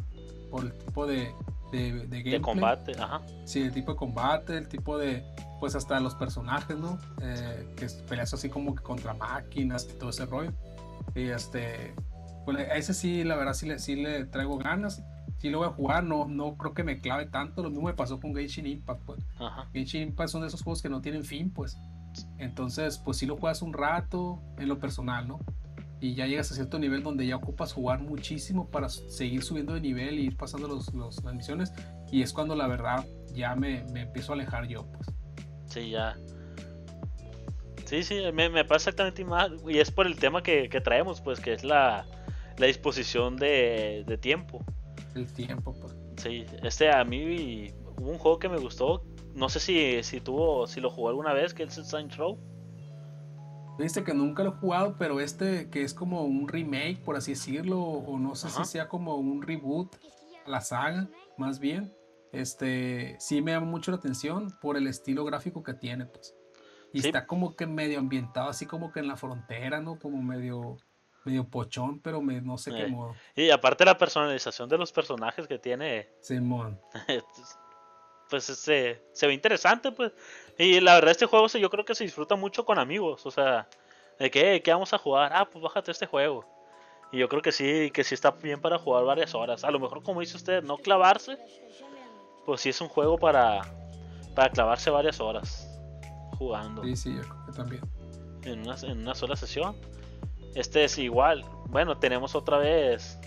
por el tipo de, de, de, combate, ajá. Sí, el tipo de combate, el tipo de, pues hasta los personajes, ¿no? Eh, que peleas así como que contra máquinas y todo ese rollo. Y este, pues a ese sí, la verdad sí le, sí le traigo ganas sí lo voy a jugar, no, no creo que me clave tanto. Lo mismo me pasó con Genshin Impact, pues. Genshin Impact son de esos juegos que no tienen fin, pues. Entonces, pues sí lo juegas un rato en lo personal, ¿no? Y ya llegas a cierto nivel donde ya ocupas jugar muchísimo para seguir subiendo de nivel y ir pasando los, las misiones. Y es cuando la verdad ya me, me, empiezo a alejar yo, pues. Sí, ya. Sí, sí, me, me pasa exactamente mal. Y es por el tema que, que traemos, pues, que es la, la disposición de, de tiempo el tiempo. Pues. Sí, este a mí hubo un juego que me gustó. No sé si, si tuvo, si lo jugó alguna vez, que es el Saints Row. Dice que nunca lo he jugado, pero este que es como un remake, por así decirlo, o no sé si sea como un reboot a la saga, más bien. este, sí me llama mucho la atención por el estilo gráfico que tiene, pues. Y está como que medio ambientado, así como que en la frontera, ¿no? Como medio, medio pochón, pero me, no sé qué eh, modo. Y aparte la personalización de los personajes que tiene. Simón. pues se, se ve interesante, pues. Y la verdad, este juego yo creo que se disfruta mucho con amigos. O sea, ¿de qué, qué vamos a jugar? Ah, pues bájate este juego. Y yo creo que sí, que sí está bien para jugar varias horas. A lo mejor, como dice usted, no clavarse. Pues sí es un juego para, para clavarse varias horas jugando. Sí, sí, yo creo que también. En una, en una sola sesión. Este es igual. Bueno, tenemos otra vez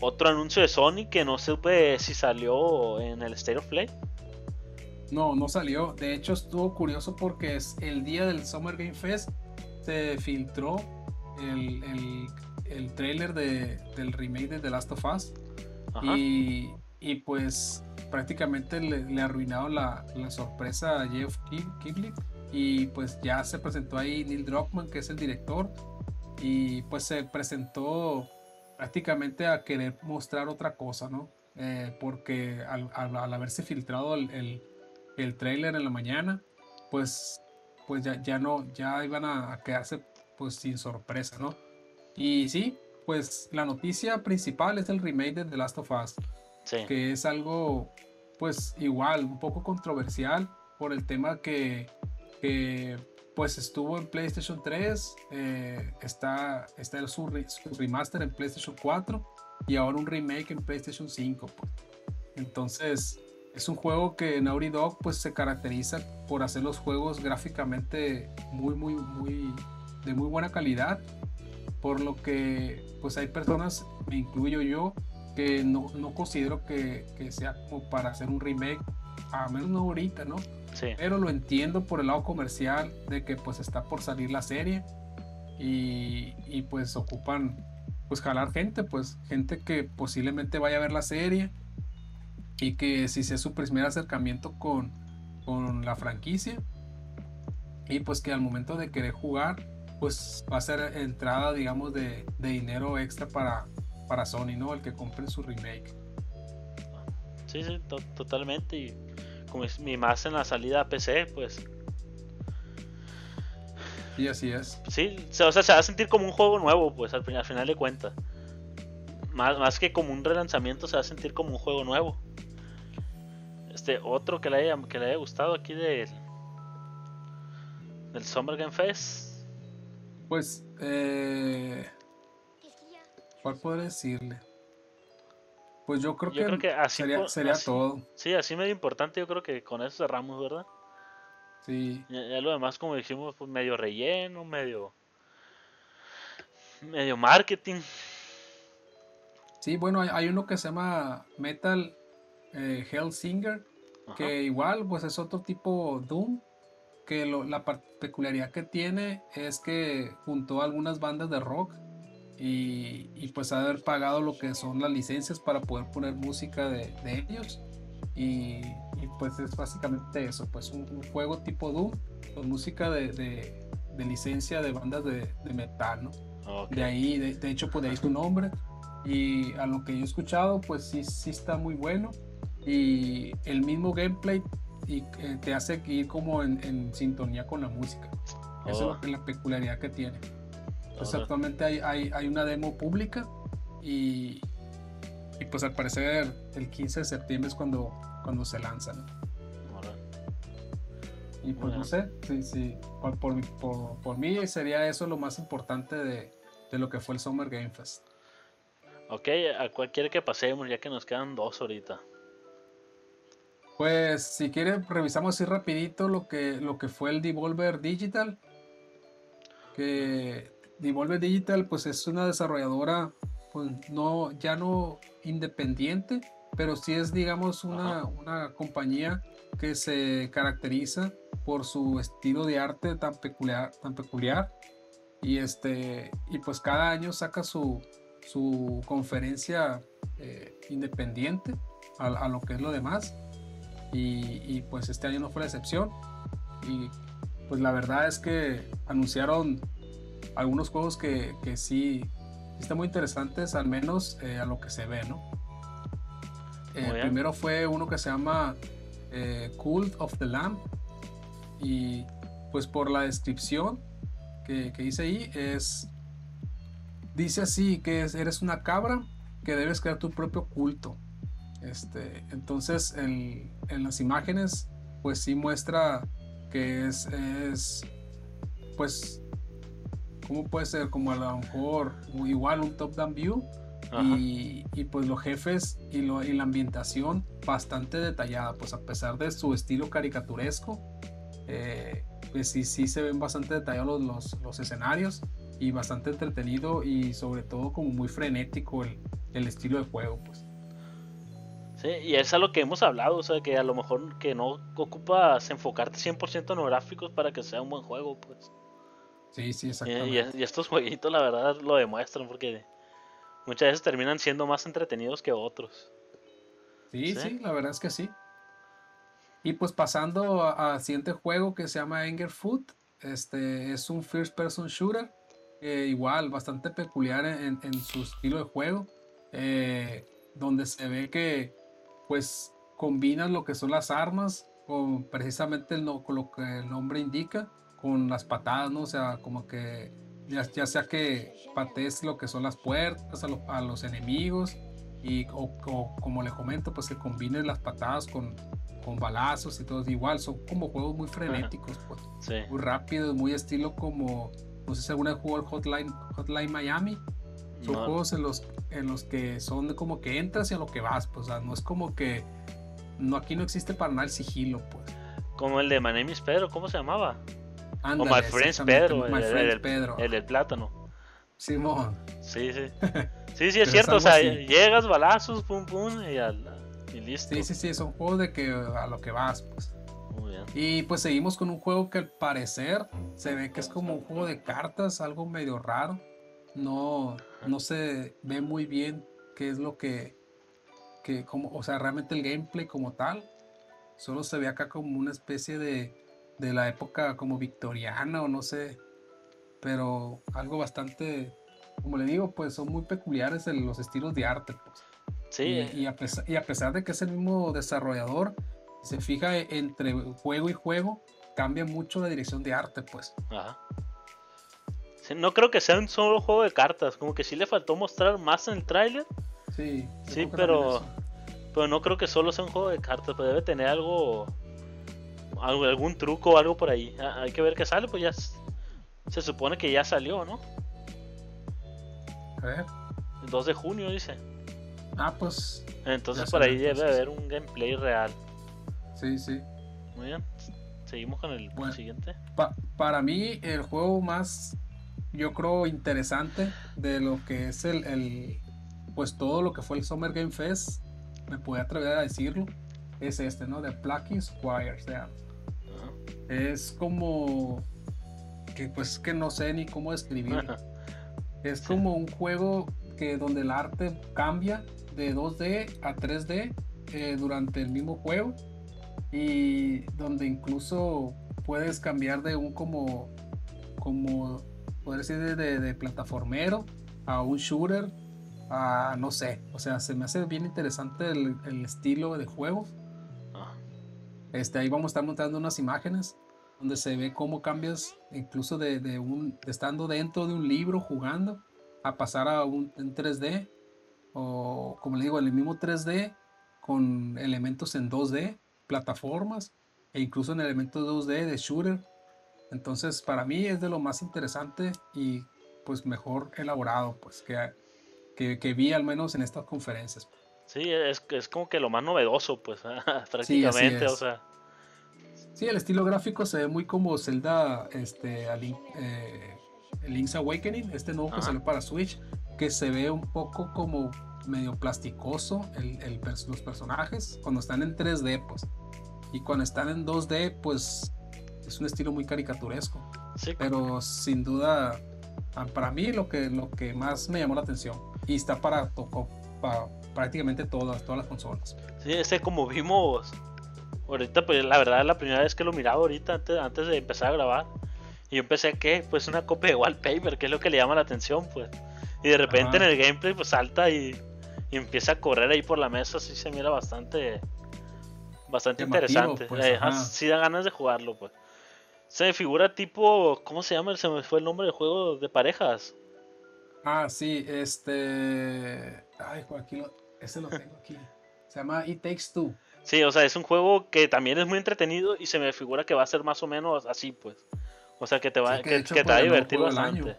otro anuncio de Sony que no supe si salió en el State of Play. No, no salió. De hecho, estuvo curioso porque es el día del Summer Game Fest se filtró el, el, el trailer de, del remake de The Last of Us. Y, y, pues prácticamente le, arruinaron la, la, sorpresa a Jeff Kibley. Y pues ya se presentó ahí Neil Druckmann, que es el director. Y pues se presentó prácticamente a querer mostrar otra cosa, ¿no? Eh, porque al, haberse filtrado el, el, trailer en la mañana, pues, pues ya, ya no, ya iban a, quedarse pues sin sorpresa, ¿no? Y sí, pues la noticia principal es el remake de The Last of Us, que es algo pues igual, un poco controversial por el tema que, que pues estuvo en PlayStation 3, eh, está, está su, remaster en PlayStation 4 y ahora un remake en PlayStation 5. Pues. Entonces, es un juego que Naughty Dog pues se caracteriza por hacer los juegos gráficamente muy, muy, muy, de muy buena calidad. Por lo que pues hay personas, me incluyo yo, que no, no considero que, que sea como para hacer un remake, a menos no ahorita, ¿no? Pero lo entiendo por el lado comercial de que pues está por salir la serie y, y, pues ocupan pues jalar gente, pues gente que posiblemente vaya a ver la serie y que si sea su primer acercamiento con, con la franquicia y pues que al momento de querer jugar pues va a ser entrada digamos de, de dinero extra para, para Sony, ¿no? El que compren su remake. Sí, sí, totalmente. Y mi más en la salida a PC, pues. Y así es. Sí, o sea, se va a sentir como un juego nuevo, pues al, final de cuentas. Más, más que como un relanzamiento, se va a sentir como un juego nuevo. Este, otro que le haya, que le haya gustado aquí del, del Summer Game Fest. Pues, eh, ¿cuál puedo decirle? Pues yo creo, que, así sería, todo. Sí, así medio importante, yo creo que con eso cerramos, ¿verdad? Sí. Ya, lo demás, como dijimos, pues medio relleno, medio. medio marketing. Sí, bueno, hay, uno que se llama Metal eh, Hellsinger, que igual, pues es otro tipo Doom, que la peculiaridad que tiene es que juntó algunas bandas de rock y, y, pues haber pagado lo que son las licencias para poder poner música de, de ellos. Y, y, pues es básicamente eso, pues un, juego tipo Doom con música de, de, de licencia de bandas de, metal, ¿no? De ahí, de, hecho, pues de ahí su nombre. Y a lo que yo he escuchado, pues sí, sí está muy bueno. Y el mismo gameplay y, eh, te hace ir como en, en, sintonía con la música. Esa es la peculiaridad que tiene. Pues actualmente hay, hay, hay, una demo pública y, y, pues al parecer el 15 de septiembre es cuando, cuando se lanzan. Y pues no sé, sí, sí, por, por, por, mí sería eso lo más importante de, de, lo que fue el Summer Game Fest. Ok, ¿a cuál quiere que pasemos ya que nos quedan dos ahorita? Pues si quiere revisamos así rapidito lo que, lo que fue el Devolver Digital. Que Devolver Digital pues es una desarrolladora pues no ya no independiente pero sí es digamos una, una compañía que se caracteriza por su estilo de arte tan peculiar tan peculiar. Y este y pues cada año saca su, su conferencia eh, independiente a, lo que es lo demás. Y, y, pues este año no fue la excepción. Y pues la verdad es que anunciaron algunos juegos que, que sí están muy interesantes, al menos eh, a lo que se ve, ¿no? El primero fue uno que se llama eh, Cult of the Lamb. Y pues por la descripción que, que hice ahí es... Dice así que eres una cabra que debes crear tu propio culto. Este, entonces en las imágenes pues sí muestra que es, es pues ¿cómo puede ser? Como a lo mejor igual un top-down view y, y, pues los jefes y, lo, y, la ambientación bastante detallada, pues a pesar de su estilo caricaturesco, eh, pues sí, sí se ven bastante detallados los, los, escenarios y bastante entretenido y sobre todo como muy frenético el, el estilo de juego, pues. Sí, y es a lo que hemos hablado, o sea, que a lo mejor que no ocupas enfocarte 100% en los gráficos para que sea un buen juego, pues. Sí, sí, exactamente. Y, estos jueguitos, la verdad, lo demuestran porque muchas veces terminan siendo más entretenidos que otros. Sí, sí, la verdad es que sí. Y pues pasando al siguiente juego que se llama Anger Food, este es un first person shooter, igual bastante peculiar en, su estilo de juego, eh, donde se ve que pues combinan lo que son las armas con precisamente el, con lo que el nombre indica con las patadas, ¿no? O sea, como que ya, ya sea que patees lo que son las puertas a, los enemigos y o, como le comento, pues que combines las patadas con, con balazos y todo. Igual, son como juegos muy frenéticos, pues. Muy rápidos, muy estilo como, no sé si alguna vez jugó el Hotline, Hotline Miami. Son juegos en los, en los que son como que entras y a lo que vas, pues, o sea, no es como que, no, aquí no existe para nada el sigilo, pues. Como el de My Name Pedro, ¿cómo se llamaba? O My Friends Pedro, el, Pedro. el, del plátano. Simón. Sí, sí. Sí, sí, es cierto. O sea, llegas, balazos, pum, pum, y, y, listo. Sí, sí, sí, son juegos de que a lo que vas, pues. Muy bien. Y pues seguimos con un juego que al parecer se ve que es como un juego de cartas, algo medio raro. No, no se ve muy bien qué es lo que, que como, o sea, realmente el gameplay como tal. Solo se ve acá como una especie de, de la época como victoriana o no sé, pero algo bastante, como le digo, pues son muy peculiares en los estilos de arte. Pues. Sí. Y, a pesar, y, a pesar, de que es el mismo desarrollador, se fija entre juego y juego, cambia mucho la dirección de arte, pues. Ajá. no creo que sea un solo juego de cartas, como que sí le faltó mostrar más en el tráiler. Sí. Sí, pero, pero no creo que solo sea un juego de cartas, pero debe tener algo algún truco o algo por ahí. Ah, hay que ver qué sale, pues ya se supone que ya salió, ¿no? El 2 de junio dice. Ah, pues. Entonces por ahí debe haber un gameplay real. Sí, sí. Muy bien. Seguimos con el siguiente. para mí, el juego más, yo creo, interesante de lo que es el, el, pues todo lo que fue el Summer Game Fest, me puedo atrever a decirlo, es este, ¿no? De Plucky Squires. De es como que pues que no sé ni cómo describirlo. es como un juego que donde el arte cambia de 2D a 3D eh, durante el mismo juego y donde incluso puedes cambiar de un como como poder decir de, de, plataformero a un shooter a no sé. O sea se me hace bien interesante el, el estilo de juego este, ahí vamos a estar mostrando unas imágenes donde se ve cómo cambias incluso de, un, estando dentro de un libro jugando a pasar a un en 3D o como le digo, el mismo 3D con elementos en 2D, plataformas e incluso en elementos 2D de shooter. Entonces para mí es de lo más interesante y pues mejor elaborado pues que, que, vi al menos en estas conferencias. Sí, es, es como que lo más novedoso, pues, prácticamente, o sea. Sí, el estilo gráfico se ve muy como Zelda, este, eh, Link's Awakening, este nuevo que salió para Switch, que se ve un poco como medio plasticoso el, los personajes cuando están en 3D, pues. Y cuando están en 2D, pues es un estilo muy caricaturesco. Sí. Pero sin duda, para mí lo que, lo que más me llamó la atención. Y está para, para prácticamente todas, todas las consolas. Sí, ese como vimos ahorita, pues la verdad es la primera vez que lo miraba ahorita antes, antes de empezar a grabar. Y yo empecé que, pues una copia de wallpaper, que es lo que le llama la atención, pues. Y de repente en el gameplay, pues salta y, y empieza a correr ahí por la mesa, sí se mira bastante bastante interesante. Pues, eh, sí da ganas de jugarlo, pues. Se figura tipo, ¿cómo se llama? Se me fue el nombre del juego de parejas. Ah, sí, este. Ay, aquí ese lo tengo aquí. Se llama It Takes Two. Sí, o sea, es un juego que también es muy entretenido y se me figura que va a ser más o menos así, pues. O sea, que te va, que, te va a divertir bastante.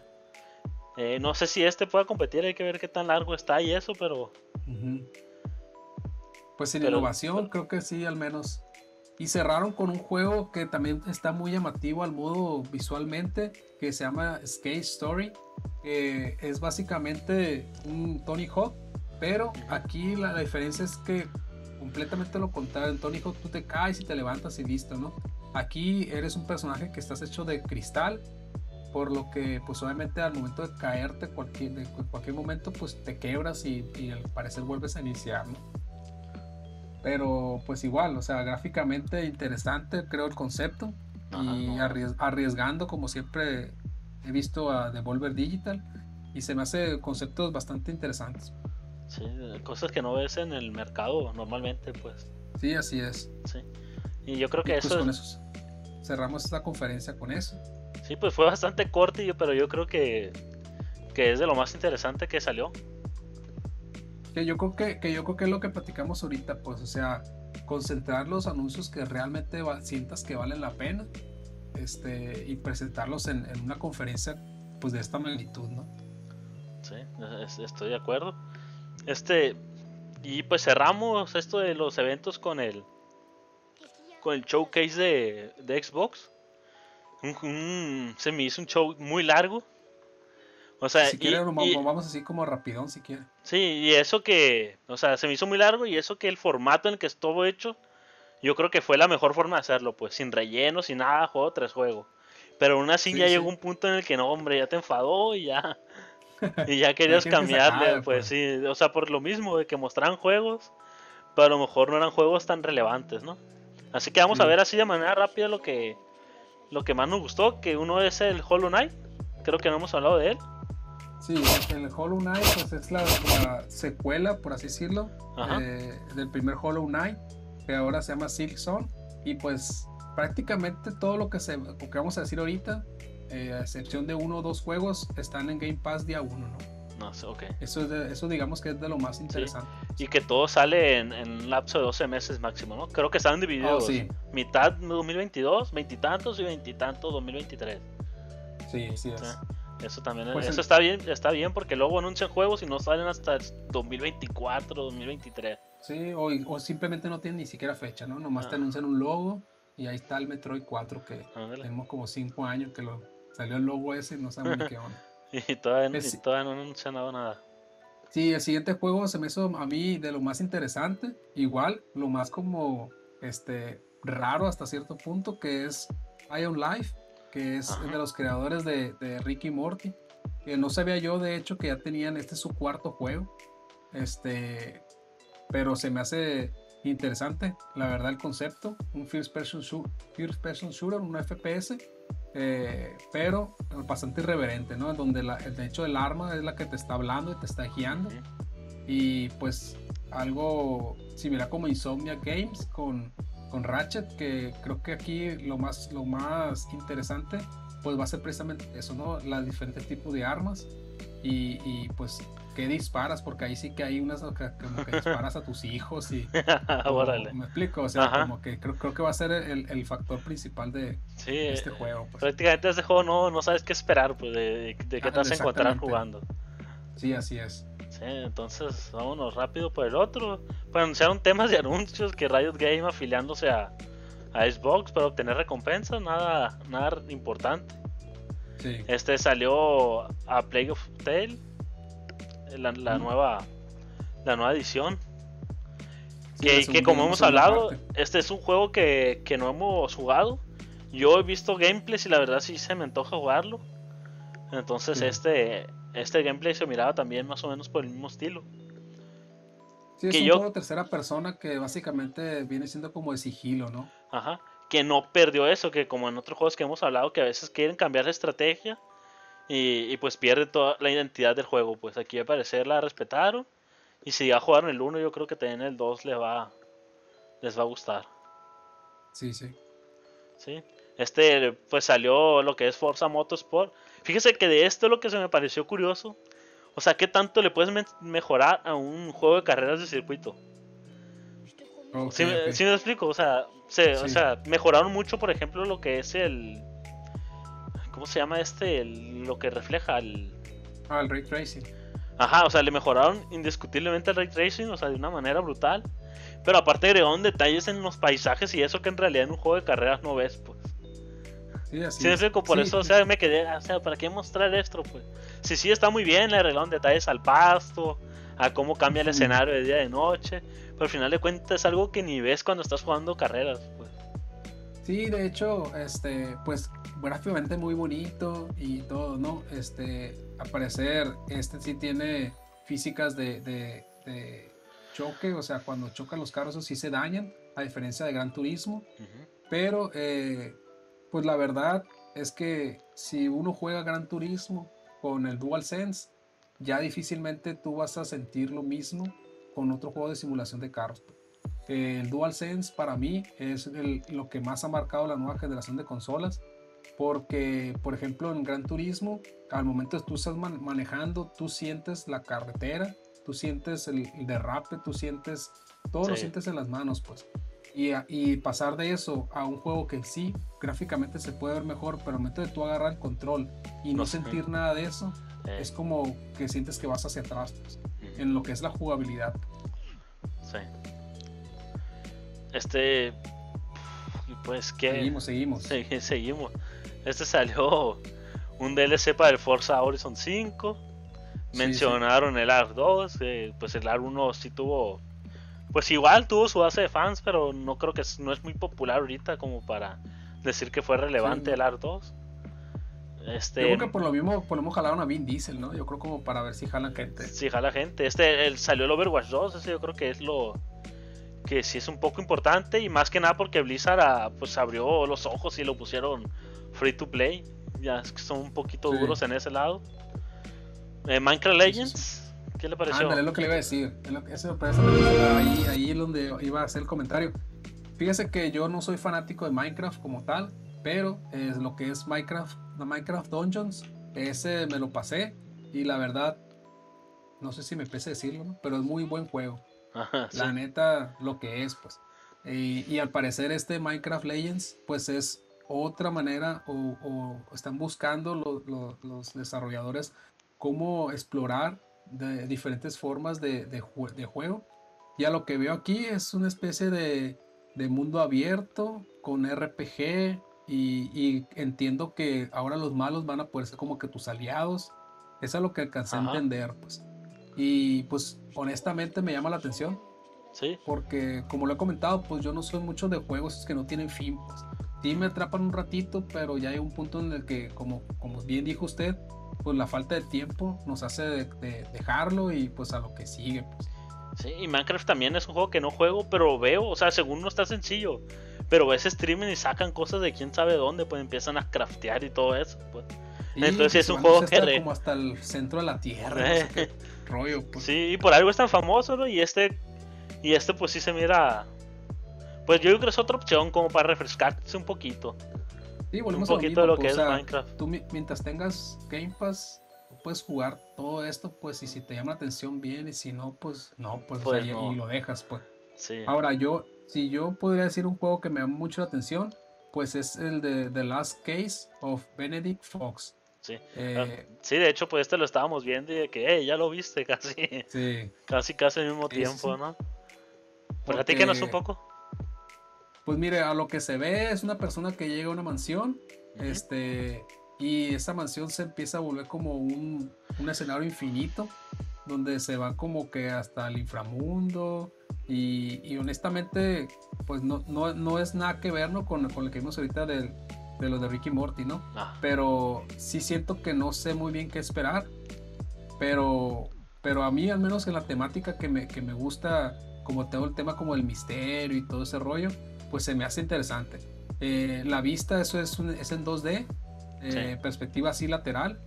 Eh, no sé si este pueda competir, hay que ver qué tan largo está y eso, pero. Pues sin innovación, creo que sí, al menos. Y cerraron con un juego que también está muy llamativo al modo visualmente, que se llama Skate Story. es básicamente un Tony Hawk, pero aquí la, diferencia es que completamente lo contrario. En Tony Hawk tú te caes y te levantas y listo, ¿no? Aquí eres un personaje que estás hecho de cristal, por lo que pues obviamente al momento de caerte cualquier, de cualquier momento pues te quebras y, y al parecer vuelves a iniciar, ¿no? Pero pues igual, o sea, gráficamente interesante, creo el concepto. y arriesgando, como siempre he visto a Devolver Digital. Y se me hace conceptos bastante interesantes. Sí, cosas que no ves en el mercado normalmente, pues. Sí, así es. Sí. Y yo creo que pues, eso, con eso. Cerramos esta conferencia con eso. Sí, pues fue bastante corto, pero yo creo que, que es de lo más interesante que salió que yo creo que, que, yo creo que es lo que platicamos ahorita, pues, o sea, concentrar los anuncios que realmente sientas que valen la pena este, y presentarlos en, en, una conferencia pues de esta magnitud, ¿no? Sí, estoy de acuerdo. Este, y pues cerramos esto de los eventos con el con el showcase de, de Xbox. se me hizo un show muy largo o sea, si quiere, vamos así como rapidón si quiere. Sí, y eso que, o sea, se me hizo muy largo y eso que el formato en el que estuvo hecho, yo creo que fue la mejor forma de hacerlo, pues sin relleno, sin nada, juego tras juego. Pero aún así ya llegó un punto en el que no, hombre, ya te enfadó y ya y ya querías cambiarle, pues, pues, sí, o sea, por lo mismo de que mostraran juegos, pero a lo mejor no eran juegos tan relevantes, ¿no? Así que vamos a ver así de manera rápida lo que lo que más nos gustó, que uno es el Hollow Knight, creo que no hemos hablado de él. Sí, el Hollow Knight pues, es la, secuela, por así decirlo, eh, del primer Hollow Knight, que ahora se llama Silk Zone. Y pues prácticamente todo lo que, se, que vamos a decir ahorita, eh, a excepción de uno o dos juegos, están en Game Pass día uno, ¿no? No sé, ok. Eso, es eso digamos que es de lo más interesante. Y que todo sale en, un lapso de 12 meses máximo, ¿no? Creo que están divididos. Oh, sí. Mitad 2022, veintitantos y veintitantos 2023. Sí, sí es. Eso también pues eso está bien, está bien porque luego anuncian juegos y no salen hasta 2024, 2023. Sí, o, simplemente no tienen ni siquiera fecha, ¿no? Nomás te ah. anuncian un logo y ahí está el Metroid 4 que tenemos como 5 años que lo salió el logo ese y no sabemos ni qué onda. y todavía, no han anunciado nada. Sí, el siguiente juego se me hizo a mí de lo más interesante, igual, lo más como este raro hasta cierto punto, que es Ion Life que es de los creadores de, de, Ricky Morty. Que no sabía yo, de hecho, que ya tenían este su cuarto juego. Este, pero se me hace interesante, la verdad, el concepto. Un first person, first person shooter, un FPS. Eh, pero bastante irreverente, ¿no? Donde la, el hecho del arma es la que te está hablando y te está guiando. Y pues algo similar como Insomnia Games con con Ratchet, que creo que aquí lo más, lo más interesante pues va a ser precisamente eso, ¿no? Los diferentes tipos de armas y, y pues qué disparas, porque ahí sí que hay unas como que disparas a tus hijos y... me explico, o sea, como que creo, creo, que va a ser el, el factor principal de, este juego. Pues. Prácticamente este juego no, no sabes qué esperar, pues de, de qué te vas a encontrar jugando. Sí, así es. Sí, entonces vámonos rápido por el otro. Pues anunciaron temas de anuncios que Riot Game afiliándose a, a Xbox para obtener recompensas, nada, nada importante. Este salió a Plague of Tale, la, nueva la nueva edición. que, como hemos hablado, este es un juego que, que, no hemos jugado. Yo he visto gameplays y la verdad sí se me antoja jugarlo. Entonces este este gameplay se miraba también más o menos por el mismo estilo. Sí, es un juego tercera persona que básicamente viene siendo como de sigilo, ¿no? Ajá. Que no perdió eso, que como en otros juegos que hemos hablado, que a veces quieren cambiar la estrategia y, pues pierde toda la identidad del juego. Pues aquí al parecer la respetaron Y si ya jugaron el 1, yo creo que también el 2 les va, les va a gustar. Sí, sí. Sí. Este, pues salió lo que es Forza Motorsport. Fíjese que de esto lo que se me pareció curioso. O sea, ¿qué tanto le puedes mejorar a un juego de carreras de circuito? ¿Sí, me, explico? O sea, o sea, mejoraron mucho, por ejemplo, lo que es el... ¿Cómo se llama este? lo que refleja el... Ah, el ray tracing. Ajá, o sea, le mejoraron indiscutiblemente el ray tracing, o sea, de una manera brutal. Pero aparte agregaron detalles en los paisajes y eso que en realidad en un juego de carreras no ves, pues. Sí, así sí, explico, por eso, o sea, me quedé, o sea, ¿para qué mostrar esto, pues? Sí, sí, está muy bien, le arreglaron detalles al pasto, a cómo cambia el escenario de día y de noche, pero al final de cuentas es algo que ni ves cuando estás jugando carreras, pues. Sí, de hecho, este, pues gráficamente muy bonito y todo, ¿no? Este, al parecer, este sí tiene físicas de, de, choque, o sea, cuando chocan los carros, sí se dañan, a diferencia de Gran Turismo. Pero, eh, pues la verdad es que si uno juega Gran Turismo con el DualSense, ya difícilmente tú vas a sentir lo mismo con otro juego de simulación de carros. El DualSense para mí es lo que más ha marcado la nueva generación de consolas porque, por ejemplo, en Gran Turismo, al momento que tú estás manejando, tú sientes la carretera, tú sientes el, derrape, tú sientes, todo lo sientes en las manos, pues. Y, y, pasar de eso a un juego que sí, gráficamente se puede ver mejor, pero al momento de tú agarrar el control y no, sentir nada de eso, es como que sientes que vas hacia atrás, pues, en lo que es la jugabilidad. Sí. Este. Pues que. Seguimos, seguimos. seguimos. Este salió un DLC para el Forza Horizon 5. Mencionaron el ARC 2. pues el ARC 1 sí tuvo. Pues igual tuvo su base de fans, pero no creo que no es muy popular ahorita como para decir que fue relevante el ARC 2. Este, yo creo que por lo mismo, por lo mismo jalaron a Vin Diesel, ¿no? Yo creo como para ver si jalan gente. Si jala gente. Este el, salió el Overwatch 2, ese yo creo que es lo que sí es un poco importante y más que nada porque Blizzard ah, pues abrió los ojos y lo pusieron free to play. Ya es que son un poquito duros en ese lado. Eh, Minecraft Legends, ¿qué le pareció? Ándale, es lo que le iba a decir. ahí, ahí es donde iba a hacer el comentario. Fíjese que yo no soy fanático de Minecraft como tal, pero es lo que es Minecraft, Minecraft Dungeons, ese me lo pasé y la verdad, no sé si me pese decirlo, pero es muy buen juego. la neta, lo que es, pues. Y, y, al parecer este Minecraft Legends, pues es otra manera o, están buscando los desarrolladores cómo explorar de diferentes formas de, de, juego. Y a lo que veo aquí es una especie de, mundo abierto con RPG y, entiendo que ahora los malos van a poder ser como que tus aliados. Eso es lo que alcancé a entender, pues. Y pues honestamente me llama la atención. Sí. Porque como lo he comentado, pues yo no soy mucho de juegos que no tienen fin, pues sí me atrapan un ratito, pero ya hay un punto en el que, como, como bien dijo usted, pues la falta de tiempo nos hace de, dejarlo y pues a lo que sigue. Pues. Sí, y Minecraft también es un juego que no juego, pero veo, o sea, según no está sencillo, pero ves streaming y sacan cosas de quién sabe dónde, pues empiezan a craftear y todo eso. Pues. Entonces es un juego que... Re... Como hasta el centro de la tierra, rollo. Pues. Sí, y por algo es tan famoso, ¿no? Y este, y este pues sí se mira pues yo creo que es otra opción como para refrescarse un poquito. Sí, volvemos un poquito de lo que es Minecraft. Tú mientras tengas Game Pass, puedes jugar todo esto, pues, y si te llama la atención bien, y si no, pues no, pues, pues y lo dejas, pues. Sí. Ahora, yo, si yo podría decir un juego que me llama mucho la atención, pues es el de The Last Case of Benedict Fox. Sí. Eh, ah, sí, de hecho, pues este lo estábamos viendo y de que, hey, ya lo viste casi. Sí. Casi, casi al mismo tiempo, ¿no? Platícanos un poco. Pues mire, a lo que se ve es una persona que llega a una mansión, este, y esa mansión se empieza a volver como un, escenario infinito, donde se va como que hasta el inframundo, y, honestamente, pues no, no, es nada que ver con, con lo que vimos ahorita de lo de Ricky Morty, ¿no? Ah. Pero sí siento que no sé muy bien qué esperar, pero, pero a mí al menos en la temática que me, que me gusta, como tengo el tema como el misterio y todo ese rollo, pues se me hace interesante. Eh, la vista, eso es, es en 2D, eh, perspectiva así lateral,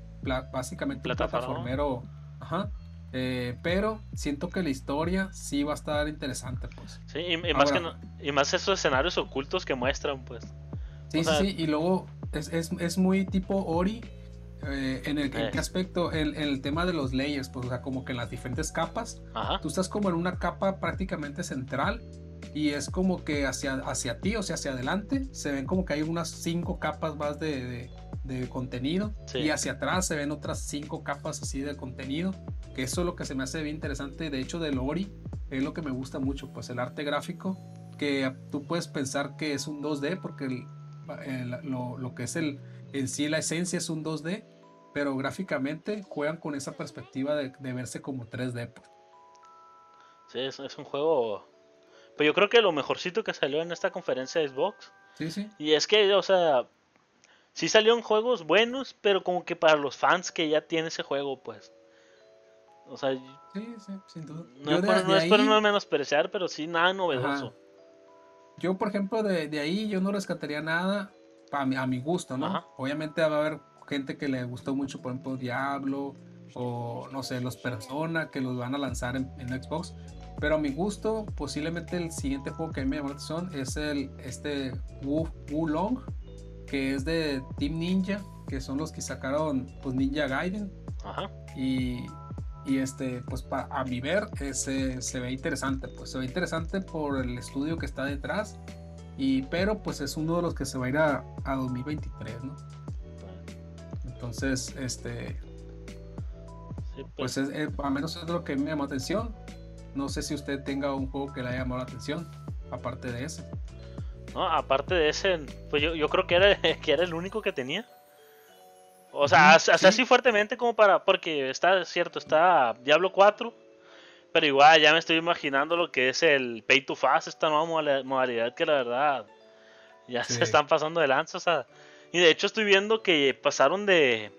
básicamente plataformero. Ajá. Eh, pero siento que la historia sí va a estar interesante, pues. Sí, y, más, que y más esos escenarios ocultos que muestran, pues. Sí, sí, sí, y luego es, es, es muy tipo Ori. Eh, en, el, qué aspecto? En, el tema de los layers, pues, o sea, como que en las diferentes capas. Tú estás como en una capa prácticamente central y es como que hacia, hacia ti, o sea, hacia adelante, se ven como que hay unas cinco capas más de, de, contenido y hacia atrás se ven otras cinco capas así de contenido, que eso es lo que se me hace bien interesante, de hecho, del Ori, es lo que me gusta mucho, pues el arte gráfico, que tú puedes pensar que es un 2D, porque lo, lo, que es el, en sí la esencia es un 2D, pero gráficamente juegan con esa perspectiva de, de verse como 3D. Pues. Sí, es, es un juego pero yo creo que lo mejorcito que salió en esta conferencia de Xbox. Sí, sí. Y es que, o sea, sí salieron juegos buenos, pero como que para los fans que ya tiene ese juego, pues. O sea, sí, sí, sin duda. No, es, por, no menospreciar, pero sí nada novedoso. Yo, por ejemplo, de, de, ahí yo no rescataría nada a mi, a mi gusto, ¿no? Obviamente va a haber gente que le gustó mucho, por ejemplo, Diablo o no sé, los Persona que los van a lanzar en, en Xbox. Pero a mi gusto, posiblemente el siguiente juego que a mí me llamó la atención es el este Wu, Long, que es de Team Ninja, que son los que sacaron pues Ninja Gaiden. Ajá. Y, y este, pues a mi ver, ese, se ve interesante. Pues se ve interesante por el estudio que está detrás. Y, pero pues es uno de los que se va a ir a, a 2023, ¿no? Entonces, este, pues, pues es, eh, a menos es lo que me llamó la atención. No sé si usted tenga un juego que le haya llamado la atención, aparte de ese. No, aparte de ese, pues yo, yo creo que era, que era el único que tenía. O sea, así fuertemente como para. Porque está cierto, está Diablo 4. Pero igual ya me estoy imaginando lo que es el Pay to Fast, esta nueva modalidad que la verdad ya se están pasando de lanza. O sea, y de hecho estoy viendo que pasaron de,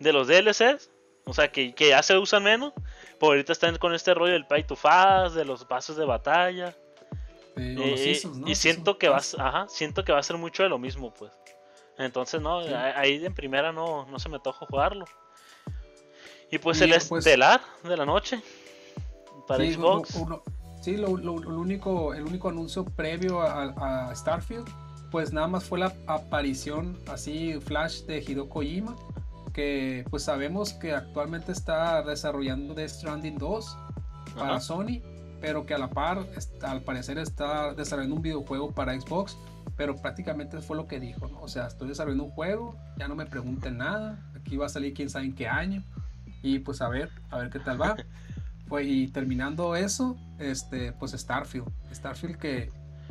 de los DLCs. O sea, que, que ya se usan menos. Por ahorita están con este rollo del pay to fast, de los pasos de batalla. Eh, y siento que, va, ajá, siento que va a ser mucho de lo mismo, pues. Entonces, no, ahí en primera no, no se me toca jugarlo. Y pues el pues, estelar de la noche para Xbox. sí, lo, único, el único anuncio previo a, Starfield, pues nada más fue la aparición así flash de Hideo Kojima que pues sabemos que actualmente está desarrollando Death Stranding 2 para Sony, pero que a la par, al parecer está desarrollando un videojuego para Xbox, pero prácticamente fue lo que dijo, O sea, estoy desarrollando un juego, ya no me pregunten nada, aquí va a salir quién sabe en qué año, y pues a ver, a ver qué tal va. pues, y terminando eso, este, pues Starfield, Starfield que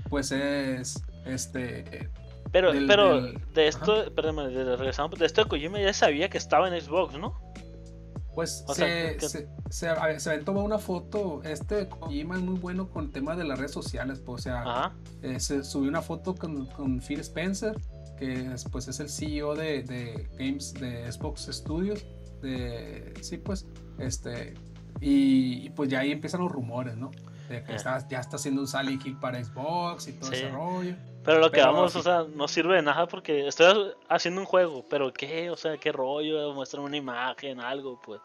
pues es, este, pero, pero de esto, perdón, de, regresamos, de esto de Kojima ya sabía que estaba en Xbox, ¿no? Pues se, se, se, se, tomado una foto. Este Kojima es muy bueno con el tema de las redes sociales. Pues, o sea, eh, se subió una foto con, con, Phil Spencer, que es, pues, es el CEO de, de, Games de Xbox Studios. De, sí, pues, este. Y, pues ya ahí empiezan los rumores, ¿no? De que está, ya está haciendo un Sally Kill para Xbox y todo ese rollo. Pero lo que vamos, o sea, no sirve de nada porque estoy haciendo un juego, pero ¿qué? O sea, ¿qué rollo? Muestran una imagen, algo, pues.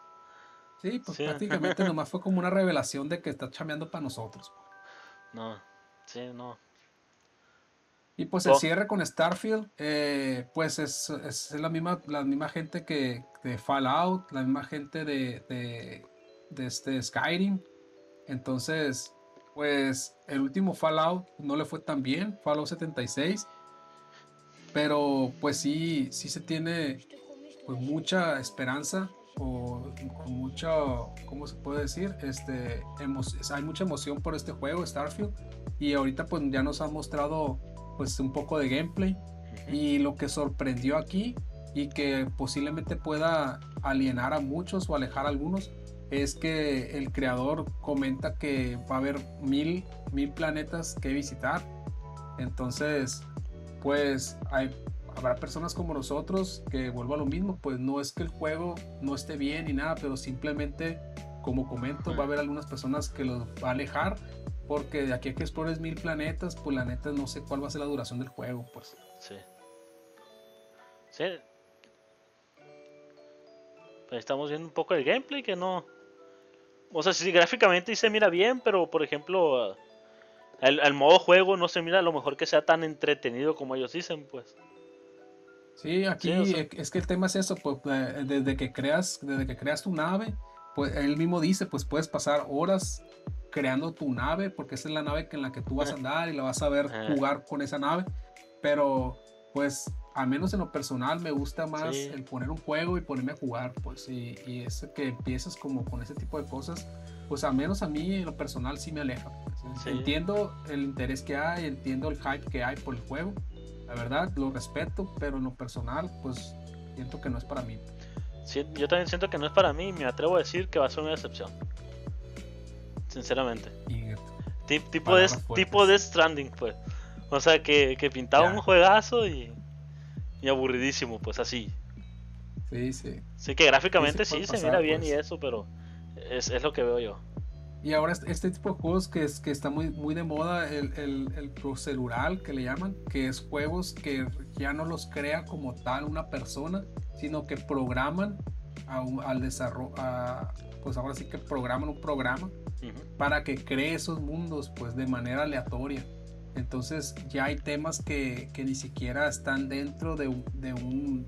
Sí, pues prácticamente nomás fue como una revelación de que está chameando para nosotros. No, sí, no. Y pues el oh. cierre con Starfield, eh, pues es, es, la, misma, la misma gente que de Fallout, la misma gente de, de, de este Skyrim. Entonces, pues el último Fallout no le fue tan bien, Fallout 76. Pero pues sí, sí se tiene pues mucha esperanza o con mucha, ¿cómo se puede decir? Este, hay mucha emoción por este juego, Starfield. Y ahorita pues ya nos ha mostrado pues un poco de gameplay. Y lo que sorprendió aquí y que posiblemente pueda alienar a muchos o alejar a algunos es que el creador comenta que va a haber mil, mil planetas que visitar. Entonces, pues hay, habrá personas como nosotros que vuelvo a lo mismo, pues no es que el juego no esté bien ni nada, pero simplemente, como comento, va a haber algunas personas que los va a alejar, porque de aquí a que explores mil planetas, pues la neta no sé cuál va a ser la duración del juego, pues. Sí. Sí. Pues estamos viendo un poco el gameplay que no, o sea, sí, gráficamente sí se mira bien, pero por ejemplo, el, modo juego no se mira a lo mejor que sea tan entretenido como ellos dicen, pues. Sí, aquí es que el tema es eso, pues eh, desde que creas, desde que creas tu nave, pues él mismo dice, pues puedes pasar horas creando tu nave, porque esa es la nave en la que tú vas a andar y la vas a ver jugar con esa nave, pero pues al menos en lo personal me gusta más el poner un juego y ponerme a jugar, pues, y, y es que empieces como con ese tipo de cosas, pues al menos a mí en lo personal sí me aleja. Pues, entiendo el interés que hay, entiendo el hype que hay por el juego, la verdad lo respeto, pero en lo personal pues siento que no es para mí. yo también siento que no es para mí y me atrevo a decir que va a ser una decepción. Sinceramente. tipo de, tipo de Stranding, pues. O sea, que, que pintaba un juegazo y y aburridísimo, pues así. Sí, sí. Sí, que gráficamente sí, se mira bien y pues. eso, pero es, lo que veo yo. Y ahora este tipo de juegos que, es, que está muy, muy de moda, el, el, el procedural que le llaman, que es juegos que ya no los crea como tal una persona, sino que programan al desarrollo, pues ahora sí que programan un programa para que cree esos mundos pues de manera aleatoria. Entonces ya hay temas que, ni siquiera están dentro de un,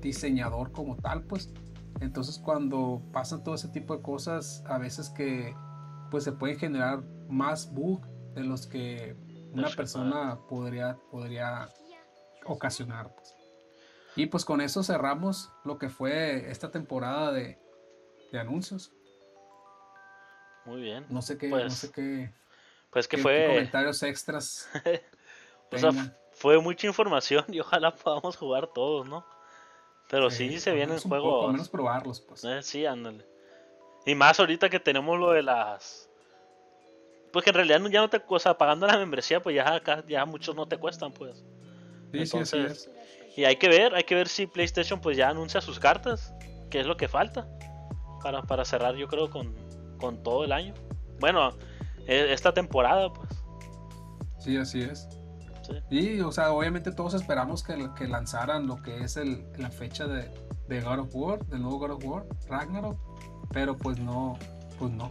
diseñador como tal, pues. Entonces cuando pasan todo ese tipo de cosas, a veces que pues se pueden generar más bugs de los que una persona podría, podría ocasionar. Pues. Y pues con eso cerramos lo que fue esta temporada de, anuncios. Muy bien. No sé qué, no pues sé qué, pues que fue. comentarios extras. o sea, fue mucha información y ojalá podamos jugar todos, ¿no? Pero sí, se vienen juegos. Al menos probarlos, pues. Eh, sí, ándale. Y más ahorita que tenemos lo de las. Pues que en realidad ya no te. O sea, pagando la membresía, pues ya acá ya muchos no te cuestan, pues. Sí, sí, así es. Y hay que ver, hay que ver si PlayStation pues ya anuncia sus cartas, que es lo que falta para, para cerrar yo creo con, con todo el año. Bueno, esta temporada, pues. Sí, así es. Y, o sea, obviamente todos esperamos que, que lanzaran lo que es el, la fecha de, de God of War, del nuevo God of War, Ragnarok, pero pues no, pues no.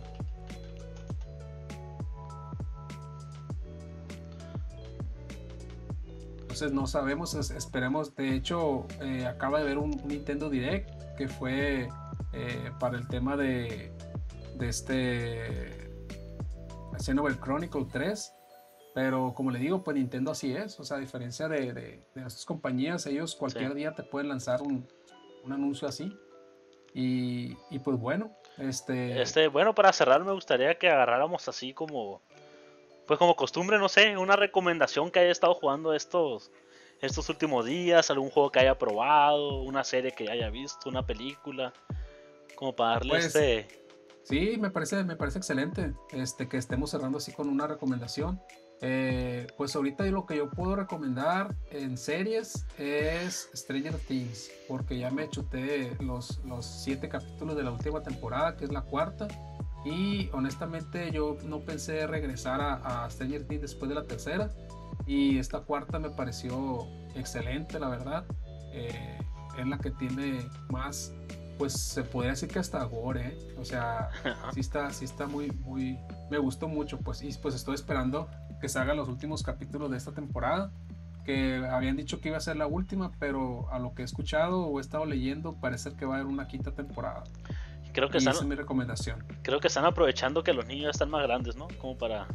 Entonces no sabemos, esperemos. De hecho, eh, acaba de ver un, Nintendo Direct que fue eh, para el tema de, de este Xenoblade Chronicle 3. Pero como le digo, pues Nintendo así es. O sea, a diferencia de, de, estas compañías, ellos cualquier día te pueden lanzar un, un anuncio así. Y, y, pues bueno, este... Este, bueno, para cerrar me gustaría que agarráramos así como... Pues como costumbre, no sé, una recomendación que haya estado jugando estos, estos últimos días, algún juego que haya probado, una serie que haya visto, una película, como para darle pues, este Sí, me parece, me parece excelente este, que estemos cerrando así con una recomendación. Eh, pues ahorita lo que yo puedo recomendar en series es Stranger Things, porque ya me chuté los, los siete capítulos de la última temporada, que es la cuarta. Y honestamente yo no pensé regresar a, a Stranger Things después de la tercera. Y esta cuarta me pareció excelente, la verdad. Eh, es la que tiene más pues se podría decir que hasta gore, ¿eh? o sea, sí está, sí está muy, muy, me gustó mucho, pues, y pues estoy esperando que salgan los últimos capítulos de esta temporada, que habían dicho que iba a ser la última, pero a lo que he escuchado o he estado leyendo, parece que va a haber una quinta temporada. Creo que esa es mi recomendación. Creo que están aprovechando que los niños están más grandes, ¿no? Como para...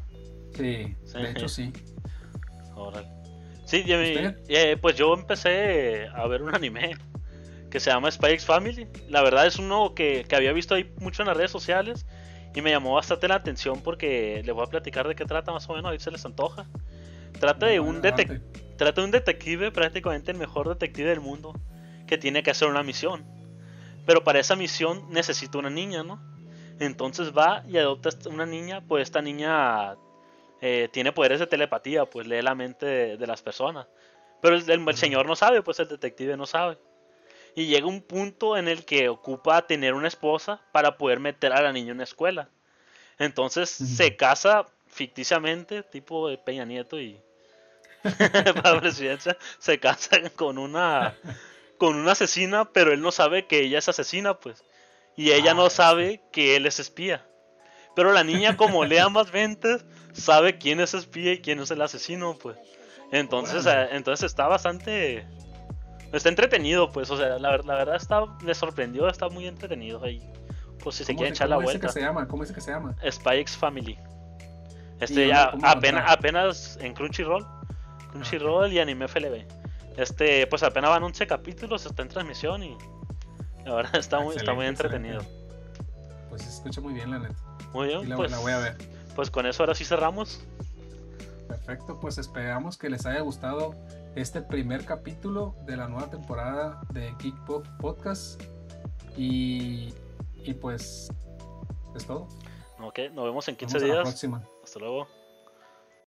Sí, de hecho sí. Sí, eh, pues yo empecé a ver un anime que se llama Spy X Family. La verdad es uno que, que, había visto ahí mucho en las redes sociales y me llamó bastante la atención porque le voy a platicar de qué trata más o menos, ahí se les antoja. Trata de un, trata de un detective, prácticamente el mejor detective del mundo, que tiene que hacer una misión. Pero para esa misión necesita una niña, ¿no? Entonces va y adopta una niña, pues esta niña eh, tiene poderes de telepatía, pues lee la mente de, las personas. Pero el, señor no sabe, pues el detective no sabe y llega un punto en el que ocupa tener una esposa para poder meter a la niña en una escuela. Entonces se casa ficticiamente, tipo de Peña Nieto y para presidencia, se casa con una con una asesina, pero él no sabe que ella es asesina, pues. Y ella no ah, sabe que él es espía. Pero la niña, como lea más ventas, sabe quién es espía y quién es el asesino, pues. Entonces, eh, entonces está bastante. Está entretenido, pues. O sea, la, la verdad está, me sorprendió, está muy entretenido ahí. Pues si se quieren echar la vuelta. ¿Cómo se llama? ¿Cómo es que se llama? Spy X Family. Este ya apenas, apenas en Crunchyroll. Crunchyroll y Anime FLB. Este, pues apenas van 11 capítulos, está en transmisión y la verdad está muy, está muy entretenido. Pues se escucha muy bien la neta. Muy bien, pues, la voy a ver. Pues con eso ahora sí cerramos. Perfecto, pues esperamos que les haya gustado este primer capítulo de la nueva temporada de Geek Pop Podcast. Y, y pues es todo. Ok, nos vemos en 15 días. Hasta luego.